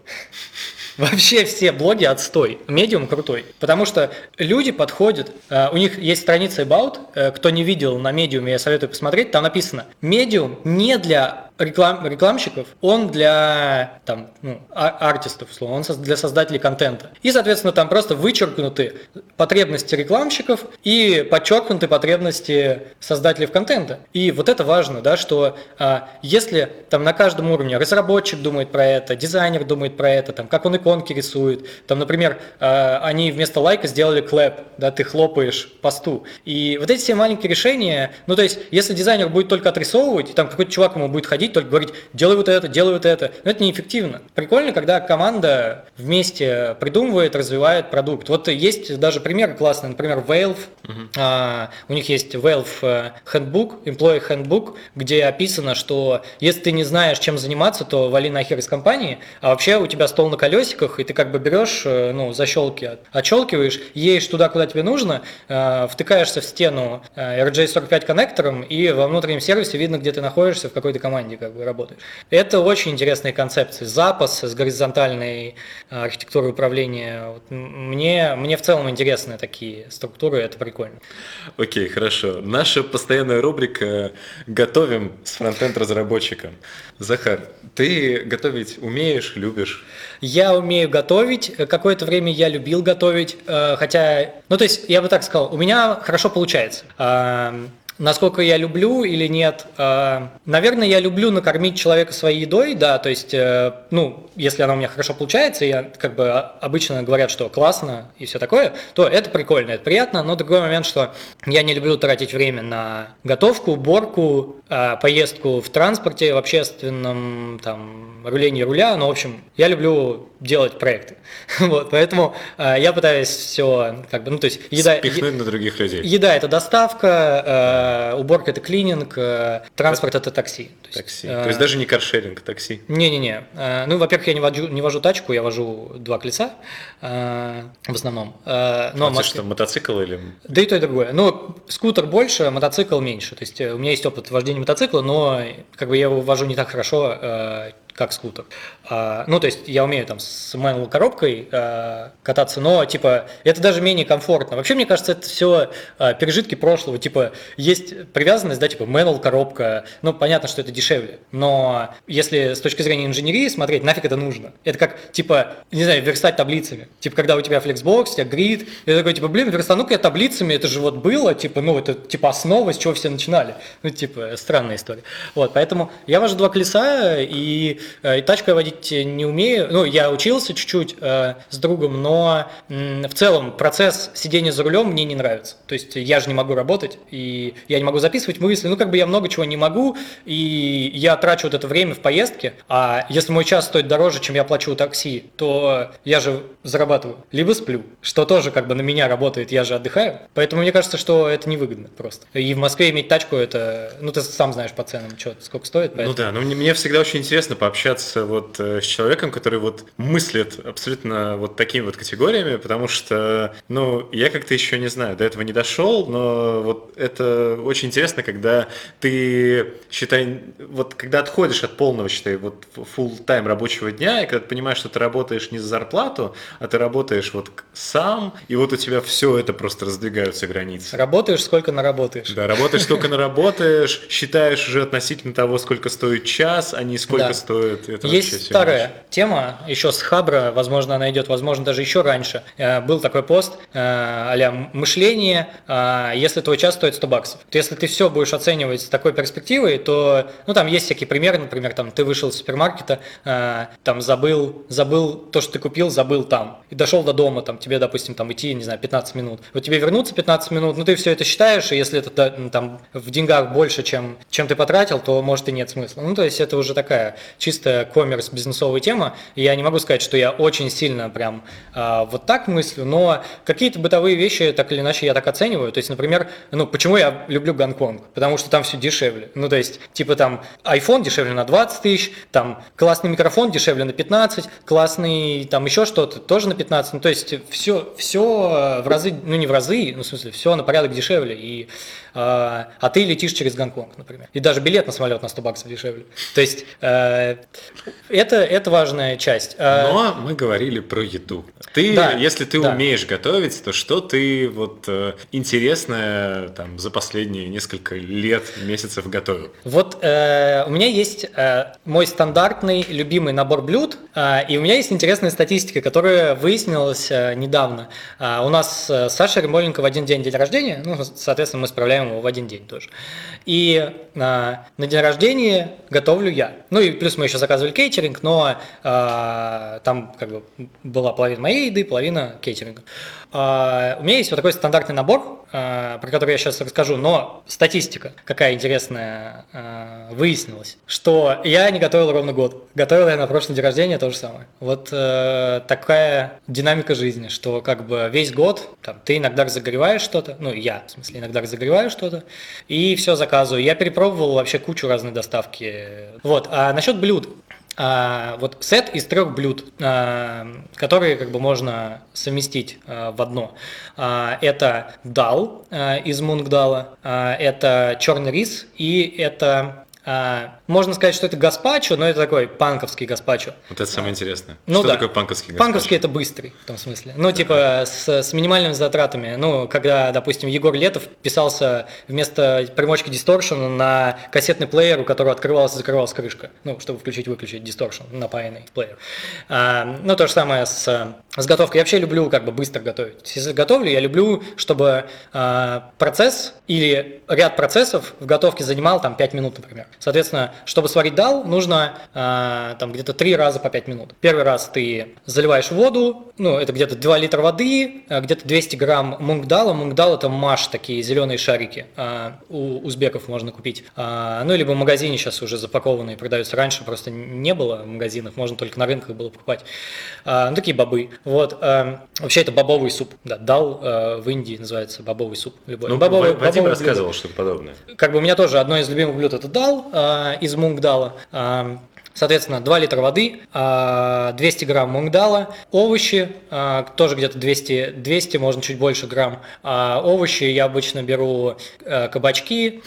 Вообще все блоги отстой. Медиум крутой. Потому что люди подходят, э, у них есть страница About, э, кто не видел на медиуме, я советую посмотреть, там написано, медиум не для реклам, рекламщиков, он для там, ну, а, артистов, условно, он для создателей контента. И, соответственно, там просто вычеркнуты потребности рекламщиков и подчеркнуты потребности создателей контента. И вот это важно, да, что а, если там на каждом уровне разработчик думает про это, дизайнер думает про это, там, как он иконки рисует, там, например, а, они вместо лайка сделали клэп, да, ты хлопаешь посту. И вот эти все маленькие решения, ну, то есть, если дизайнер будет только отрисовывать, и там какой-то чувак ему будет ходить, только говорить, делай вот это, делай вот это. Но это неэффективно. Прикольно, когда команда вместе придумывает, развивает продукт. Вот есть даже пример классный, например, Valve. Uh-huh. А, у них есть Valve э, Handbook, Employee Handbook, где описано, что если ты не знаешь, чем заниматься, то вали нахер из компании, а вообще у тебя стол на колесиках, и ты как бы берешь, э, ну, защелки, отщелкиваешь, едешь туда, куда тебе нужно, э, втыкаешься в стену RJ45 коннектором, и во внутреннем сервисе видно, где ты находишься, в какой-то команде как бы работаешь. Это очень интересные концепции. Запас с горизонтальной а, архитектурой управления. Мне, мне в целом интересны такие структуры, это прикольно. Окей, хорошо. Наша постоянная рубрика «Готовим с фронтенд разработчиком». Захар, ты готовить умеешь, любишь? Я умею готовить. Какое-то время я любил готовить, э, хотя, ну то есть я бы так сказал, у меня хорошо получается. Насколько я люблю или нет? А, наверное, я люблю накормить человека своей едой, да, то есть, э, ну, если она у меня хорошо получается, я как бы обычно говорят, что классно и все такое, то это прикольно, это приятно, но другой момент, что я не люблю тратить время на готовку, уборку, а, поездку в транспорте, в общественном, там, рулении руля, ну, в общем, я люблю делать проекты. вот, поэтому а, я пытаюсь все, как бы, ну, то есть, еда... Спихнуть на других людей. Еда – это доставка, Э, уборка это клининг, э, транспорт это такси. То есть, такси. То есть даже не каршеринг, такси. Не-не-не. Э, ну, во-первых, я не вожу, не вожу тачку, я вожу два колеса в основном. Но а ты что, мотоцикл или? Да и то, и другое. Ну, скутер больше, мотоцикл меньше. То есть у меня есть опыт вождения мотоцикла, но как бы я его вожу не так хорошо, как скутер. А, ну, то есть я умею там с manual коробкой а, кататься, но типа это даже менее комфортно. Вообще, мне кажется, это все а, пережитки прошлого. Типа есть привязанность, да, типа manual коробка. Ну, понятно, что это дешевле. Но если с точки зрения инженерии смотреть, нафиг это нужно? Это как, типа, не знаю, верстать таблицами. Типа, когда у тебя Flexbox, у тебя grid, и такой, типа, блин, верстану-ка я таблицами, это же вот было, типа, ну, это типа основа, с чего все начинали. Ну, типа, странная история. Вот, поэтому я вожу два колеса, и, и тачку я водить не умею. Ну, я учился чуть-чуть э, с другом, но м, в целом процесс сидения за рулем мне не нравится. То есть я же не могу работать, и я не могу записывать мысли. Ну, как бы я много чего не могу, и я трачу вот это время в поездке, а если мой час стоит дороже, чем я плачу такси, то я же зарабатываю, либо сплю, что тоже как бы на меня работает, я же отдыхаю. Поэтому мне кажется, что это невыгодно просто. И в Москве иметь тачку, это, ну, ты сам знаешь по ценам, что, сколько стоит. Поэтому... Ну да, но мне, мне всегда очень интересно пообщаться вот э, с человеком, который вот мыслит абсолютно вот такими вот категориями, потому что, ну, я как-то еще не знаю, до этого не дошел, но вот это очень интересно, когда ты, считай, вот когда отходишь от полного, считай, вот full тайм рабочего дня, и когда ты понимаешь, что ты работаешь не за зарплату, а ты работаешь вот сам, и вот у тебя все это просто раздвигаются границы. Работаешь, сколько наработаешь. Да, работаешь, сколько наработаешь, считаешь уже относительно того, сколько стоит час, а не сколько да. стоит это Есть старая тема, еще с Хабра, возможно, она идет, возможно, даже еще раньше. Э, был такой пост а мышление, э, если твой час стоит 100 баксов. Если ты все будешь оценивать с такой перспективой, то, ну, там есть всякие примеры, например, там, ты вышел из супермаркета, там, забыл, забыл то, что ты купил, забыл там, и дошел до дома, там, тебе, допустим, там, идти, не знаю, 15 минут. Вот тебе вернуться 15 минут, ну, ты все это считаешь, и если это, там, в деньгах больше, чем, чем ты потратил, то, может, и нет смысла. Ну, то есть, это уже такая чистая коммерс, бизнесовая тема, я не могу сказать, что я очень сильно прям э, вот так мыслю, но какие-то бытовые вещи, так или иначе, я так оцениваю. То есть, например, ну, почему я люблю Гонконг? Потому что там все дешевле. Ну, то есть, типа там iPhone дешевле на 20 тысяч, там классный микрофон дешевле на 15, классный там еще что-то тоже на 15. Ну, то есть, все, все в разы, ну, не в разы, ну, в смысле, все на порядок дешевле. И а, а ты летишь через Гонконг, например. И даже билет на самолет на 100 баксов дешевле. То есть э, это, это важная часть. А, Но мы говорили про еду. Ты, да, если ты да. умеешь готовить, то что ты вот э, интересное там за последние несколько лет, месяцев готовил? Вот э, у меня есть э, мой стандартный любимый набор блюд, э, и у меня есть интересная статистика, которая выяснилась э, недавно. Э, у нас э, Саша Ремоленко в один день день рождения, ну, соответственно, мы справляем его в один день тоже. И на, на день рождения готовлю я. Ну и плюс мы еще заказывали кейтеринг, но а, там как бы была половина моей еды, половина кейтеринга. А, у меня есть вот такой стандартный набор, а, про который я сейчас расскажу, но статистика какая интересная а, выяснилась, что я не готовил ровно год. Готовил я на прошлом день рождения то же самое. Вот э, такая динамика жизни, что как бы весь год там, ты иногда разогреваешь что-то, ну я, в смысле, иногда разогреваю что-то, и все заказываю. Я перепробовал вообще кучу разной доставки. Вот, а насчет блюд. А, вот сет из трех блюд, а, которые как бы можно совместить а, в одно. А, это дал а, из мунгдала, а, это черный рис и это а, можно сказать, что это гаспачо, но это такой панковский гаспачо. Вот это самое интересное. Ну, что да. такое панковский гаспачо? Панковский это быстрый, в том смысле. Ну, типа, с, с минимальными затратами. Ну, когда, допустим, Егор Летов писался вместо примочки Distortion на кассетный плеер, у которого открывалась и закрывалась крышка. Ну, чтобы включить-выключить Distortion, напаянный плеер. А, ну, то же самое с, с готовкой. Я вообще люблю как бы быстро готовить. Если готовлю, я люблю, чтобы а, процесс или ряд процессов в готовке занимал там 5 минут, например. Соответственно, чтобы сварить дал, нужно э, там где-то 3 раза по 5 минут. Первый раз ты заливаешь воду, ну, это где-то 2 литра воды, э, где-то 200 грамм мунгдала. Мунгдал – это маш, такие зеленые шарики. Э, у узбеков можно купить. Э, ну, либо в магазине сейчас уже запакованные продаются. Раньше просто не было в магазинах, можно только на рынках было покупать. Э, ну, такие бобы. Вот. Э, вообще это бобовый суп. Да, дал э, в Индии называется бобовый суп. Любой. Ну, бобовый, Вадим рассказывал что-то подобное. Как бы у меня тоже одно из любимых блюд – это дал э, из мунгдала. Э, Соответственно, 2 литра воды, 200 а, грамм мунгдала, овощи, тоже где-то 200, 200, можно чуть больше грамм. Овощи я обычно беру кабачки,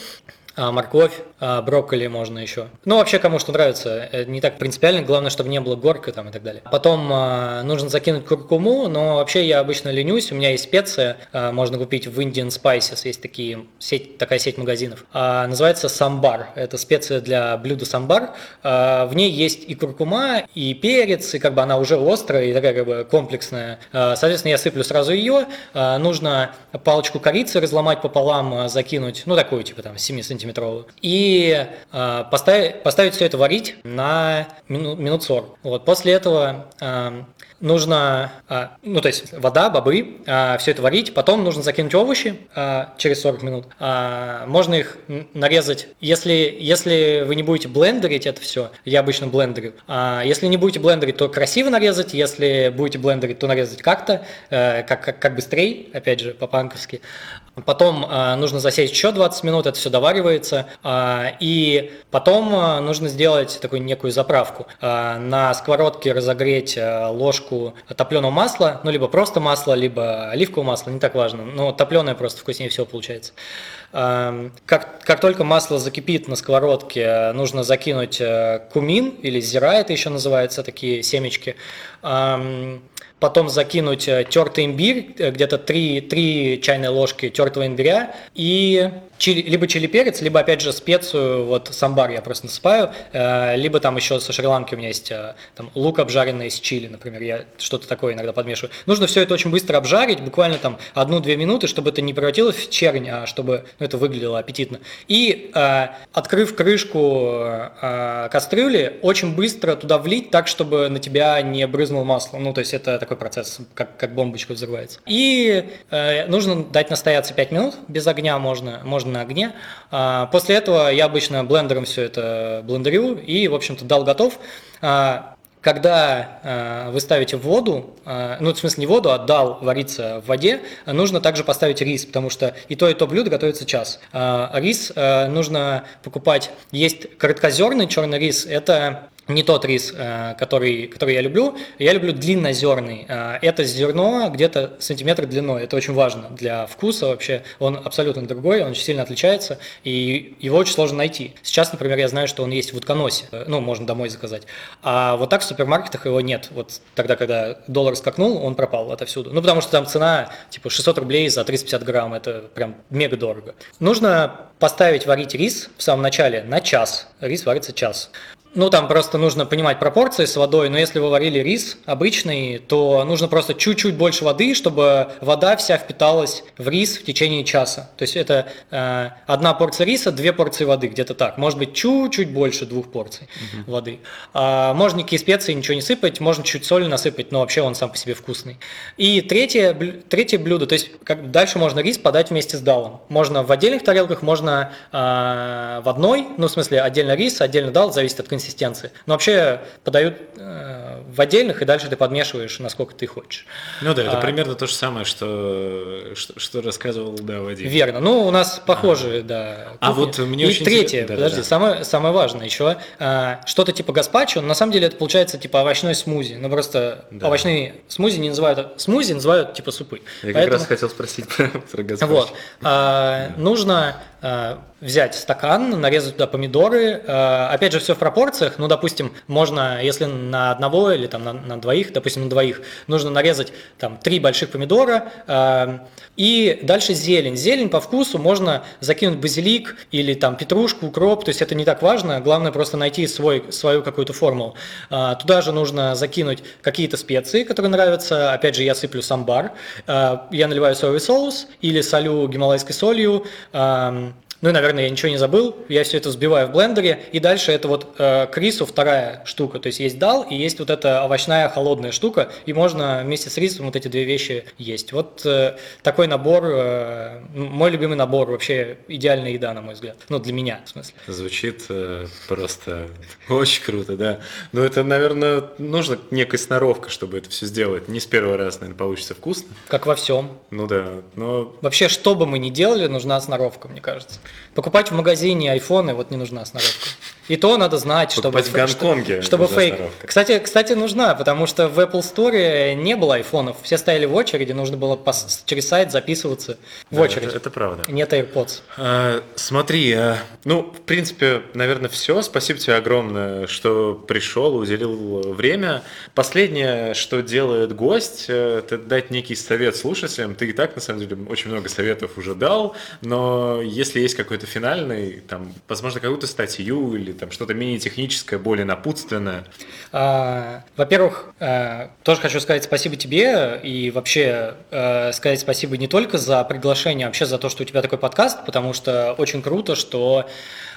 морковь, а, брокколи можно еще. Ну, вообще, кому что нравится, э, не так принципиально, главное, чтобы не было горка там и так далее. Потом а, нужно закинуть куркуму, но вообще я обычно ленюсь, у меня есть специя, можно купить в Indian Spices, есть такие, сеть, такая сеть магазинов. Называется самбар, это специя для блюда самбар. В ней есть и куркума, и перец, и как бы она уже острая, и такая как бы комплексная. Соответственно, я сыплю сразу ее, нужно палочку корицы разломать пополам, закинуть, ну, такую, типа там 7-сантиметровую, и э, поставить, поставить все это варить на мину, минут 40. Вот. После этого э, нужно, э, ну, то есть вода, бобы, э, все это варить, потом нужно закинуть овощи э, через 40 минут. Э, можно их нарезать, если, если вы не будете блендерить это все, я обычно блендерю, э, если не будете блендерить, то красиво нарезать, если будете блендерить, то нарезать как-то, э, как, как, как быстрее, опять же, по-панковски. Потом э, нужно засесть еще 20 минут, это все доваривается. Э, и потом э, нужно сделать такую некую заправку. Э, на сковородке разогреть э, ложку топленого масла, ну, либо просто масло, либо оливкового масла, не так важно. Но топленое просто вкуснее всего получается. Э, как, как только масло закипит на сковородке, нужно закинуть э, кумин или зира, это еще называется, такие семечки. Э, потом закинуть э, тертый имбирь, э, где-то 3, 3 чайные ложки тертого имбиря и чили, либо чили перец, либо опять же специю, вот самбар я просто насыпаю, э, либо там еще со Шри-Ланки у меня есть там, лук обжаренный с чили, например, я что-то такое иногда подмешиваю. Нужно все это очень быстро обжарить, буквально там одну-две минуты, чтобы это не превратилось в чернь, а чтобы ну, это выглядело аппетитно. И открыв крышку кастрюли, очень быстро туда влить так, чтобы на тебя не брызнуло масло. Ну, то есть это такой процесс, как, как бомбочка взрывается. И э, нужно дать настояться 5 минут, без огня можно, можно на огне. А, после этого я обычно блендером все это блендерю и, в общем-то, дал готов. А, когда э, вы ставите в воду, ну, в смысле не воду, а дал вариться в воде, нужно также поставить рис, потому что и то, и то блюдо готовится час. Рис нужно покупать, есть короткозерный черный рис, это не тот рис, э, который, который я люблю. Я люблю длиннозерный. Э, это зерно где-то сантиметр длиной. Это очень важно для вкуса вообще. Он абсолютно другой, он очень сильно отличается, и его очень сложно найти. Сейчас, например, я знаю, что он есть в утконосе. Э, ну, можно домой заказать. А вот так в супермаркетах его нет. Вот тогда, когда доллар скакнул, он пропал отовсюду. Ну, потому что там цена типа 600 рублей за 350 грамм. Это прям мега дорого. Нужно поставить варить рис в самом начале на час. Рис варится час. Ну, там просто нужно понимать пропорции с водой, но если вы варили рис обычный, то нужно просто чуть-чуть больше воды, чтобы вода вся впиталась в рис в течение часа. То есть это э, одна порция риса, две порции воды, где-то так. Может быть, чуть-чуть больше двух порций угу. воды. А, можно никакие специи, ничего не сыпать, можно чуть соли насыпать, но вообще он сам по себе вкусный. И третье, третье блюдо, то есть как, дальше можно рис подать вместе с далом. Можно в отдельных тарелках, можно э, в одной, ну, в смысле, отдельно рис, отдельно дал, зависит от консистенции консистенции. Но вообще подают э, в отдельных, и дальше ты подмешиваешь, насколько ты хочешь. Ну да, это а, примерно то же самое, что, что, что рассказывал, да, Вадим. Верно. Ну, у нас похожие, а. да. Кухни. А вот мне и очень третье, да, подожди, да, да. Самое, самое важное еще, а, что-то типа гаспачо, на самом деле это получается типа овощной смузи. Ну, просто да. овощные смузи не называют, смузи называют типа супы. Я Поэтому... как раз хотел спросить про, про гаспачо. Вот. А, нужно а, взять стакан, нарезать туда помидоры. А, опять же, все в пропорциях. Ну, допустим, можно, если на одного или там на, на двоих, допустим, на двоих, нужно нарезать там три больших помидора. А, и дальше зелень. Зелень по вкусу можно закинуть базилик или там петрушку, укроп. То есть это не так важно. Главное просто найти свой, свою какую-то формулу. Туда же нужно закинуть какие-то специи, которые нравятся. Опять же, я сыплю самбар. Я наливаю соевый соус или солю гималайской солью. Ну и, наверное, я ничего не забыл. Я все это взбиваю в блендере. И дальше это вот э, к рису вторая штука. То есть есть дал и есть вот эта овощная холодная штука. И можно вместе с рисом вот эти две вещи есть. Вот э, такой набор, э, мой любимый набор, вообще идеальная еда, на мой взгляд. Ну, для меня, в смысле. Звучит э, просто очень круто, да. Но это, наверное, нужно некая сноровка, чтобы это все сделать. Не с первого раза, наверное, получится вкусно. Как во всем. Ну да, но... Вообще, что бы мы ни делали, нужна сноровка, мне кажется. Покупать в магазине айфоны, вот не нужна сноровка. И то надо знать, чтобы, в Гонконге чтобы фейк. Кстати, кстати, нужна, потому что в Apple Store не было айфонов. Все стояли в очереди, нужно было через сайт записываться в да, очередь. Это, это правда. Нет AirPods. А, смотри, а, ну, в принципе, наверное, все. Спасибо тебе огромное, что пришел, уделил время. Последнее, что делает гость, э, это дать некий совет слушателям. Ты и так, на самом деле, очень много советов уже дал, но если есть какой-то финальный, там, возможно, какую-то статью или там что-то менее техническое, более напутственное. А, во-первых, а, тоже хочу сказать спасибо тебе и вообще а, сказать спасибо не только за приглашение, а вообще за то, что у тебя такой подкаст, потому что очень круто, что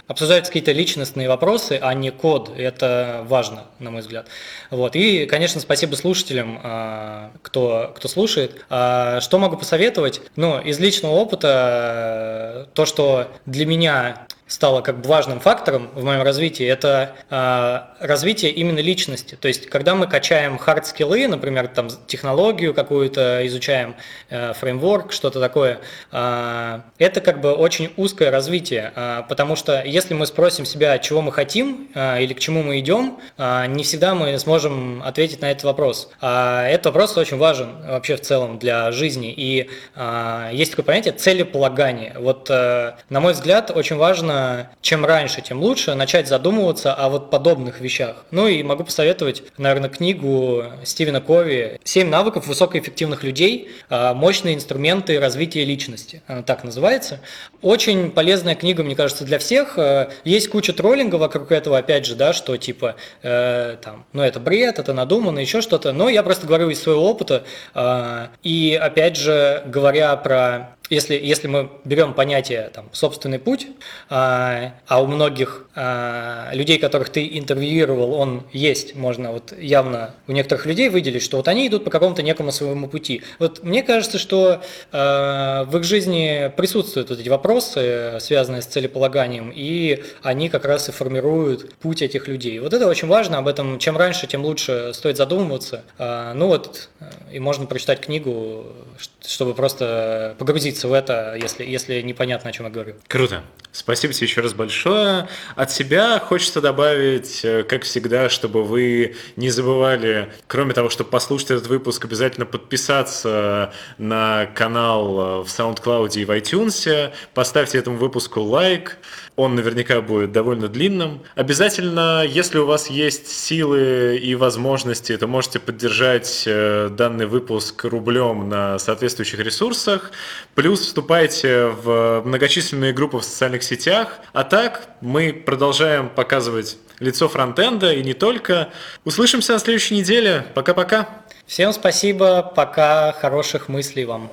обсуждаются какие-то личностные вопросы, а не код. Это важно, на мой взгляд. Вот. И, конечно, спасибо слушателям, а, кто, кто слушает. Что могу посоветовать? Ну, из личного опыта, то, что для меня стало как бы важным фактором в моем развитии, это э, развитие именно личности. То есть, когда мы качаем хард-скиллы, например, там технологию какую-то изучаем, э, фреймворк, что-то такое, э, это как бы очень узкое развитие, э, потому что если мы спросим себя, чего мы хотим э, или к чему мы идем, э, не всегда мы сможем ответить на этот вопрос. А этот вопрос очень важен вообще в целом для жизни. И э, есть такое понятие целеполагание. Вот, э, на мой взгляд, очень важно чем раньше, тем лучше начать задумываться о вот подобных вещах. Ну и могу посоветовать, наверное, книгу Стивена Кови «Семь навыков высокоэффективных людей. А, мощные инструменты развития личности». Она так называется. Очень полезная книга, мне кажется, для всех. А, есть куча троллинга вокруг этого, опять же, да, что типа, э, там, ну это бред, это надумано, еще что-то. Но я просто говорю из своего опыта. Э, и опять же, говоря про если, если мы берем понятие там, собственный путь, а, а у многих а, людей, которых ты интервьюировал, он есть, можно вот явно у некоторых людей выделить, что вот они идут по какому-то некому своему пути. Вот мне кажется, что а, в их жизни присутствуют вот эти вопросы, связанные с целеполаганием, и они как раз и формируют путь этих людей. Вот это очень важно, об этом чем раньше, тем лучше стоит задумываться. А, ну вот, и можно прочитать книгу, чтобы просто погрузиться в это, если, если непонятно, о чем я говорю. Круто. Спасибо тебе еще раз большое. От себя хочется добавить, э, как всегда, чтобы вы не забывали, кроме того, чтобы послушать этот выпуск, обязательно подписаться на канал э, в SoundCloud и в iTunes, поставьте этому выпуску лайк, он наверняка будет довольно длинным. Обязательно, если у вас есть силы и возможности, то можете поддержать э, данный выпуск рублем на соответствующих ресурсах. Плюс вступайте в многочисленные группы в социальных сетях. А так мы продолжаем показывать лицо фронтенда и не только. Услышимся на следующей неделе. Пока-пока. Всем спасибо, пока, хороших мыслей вам.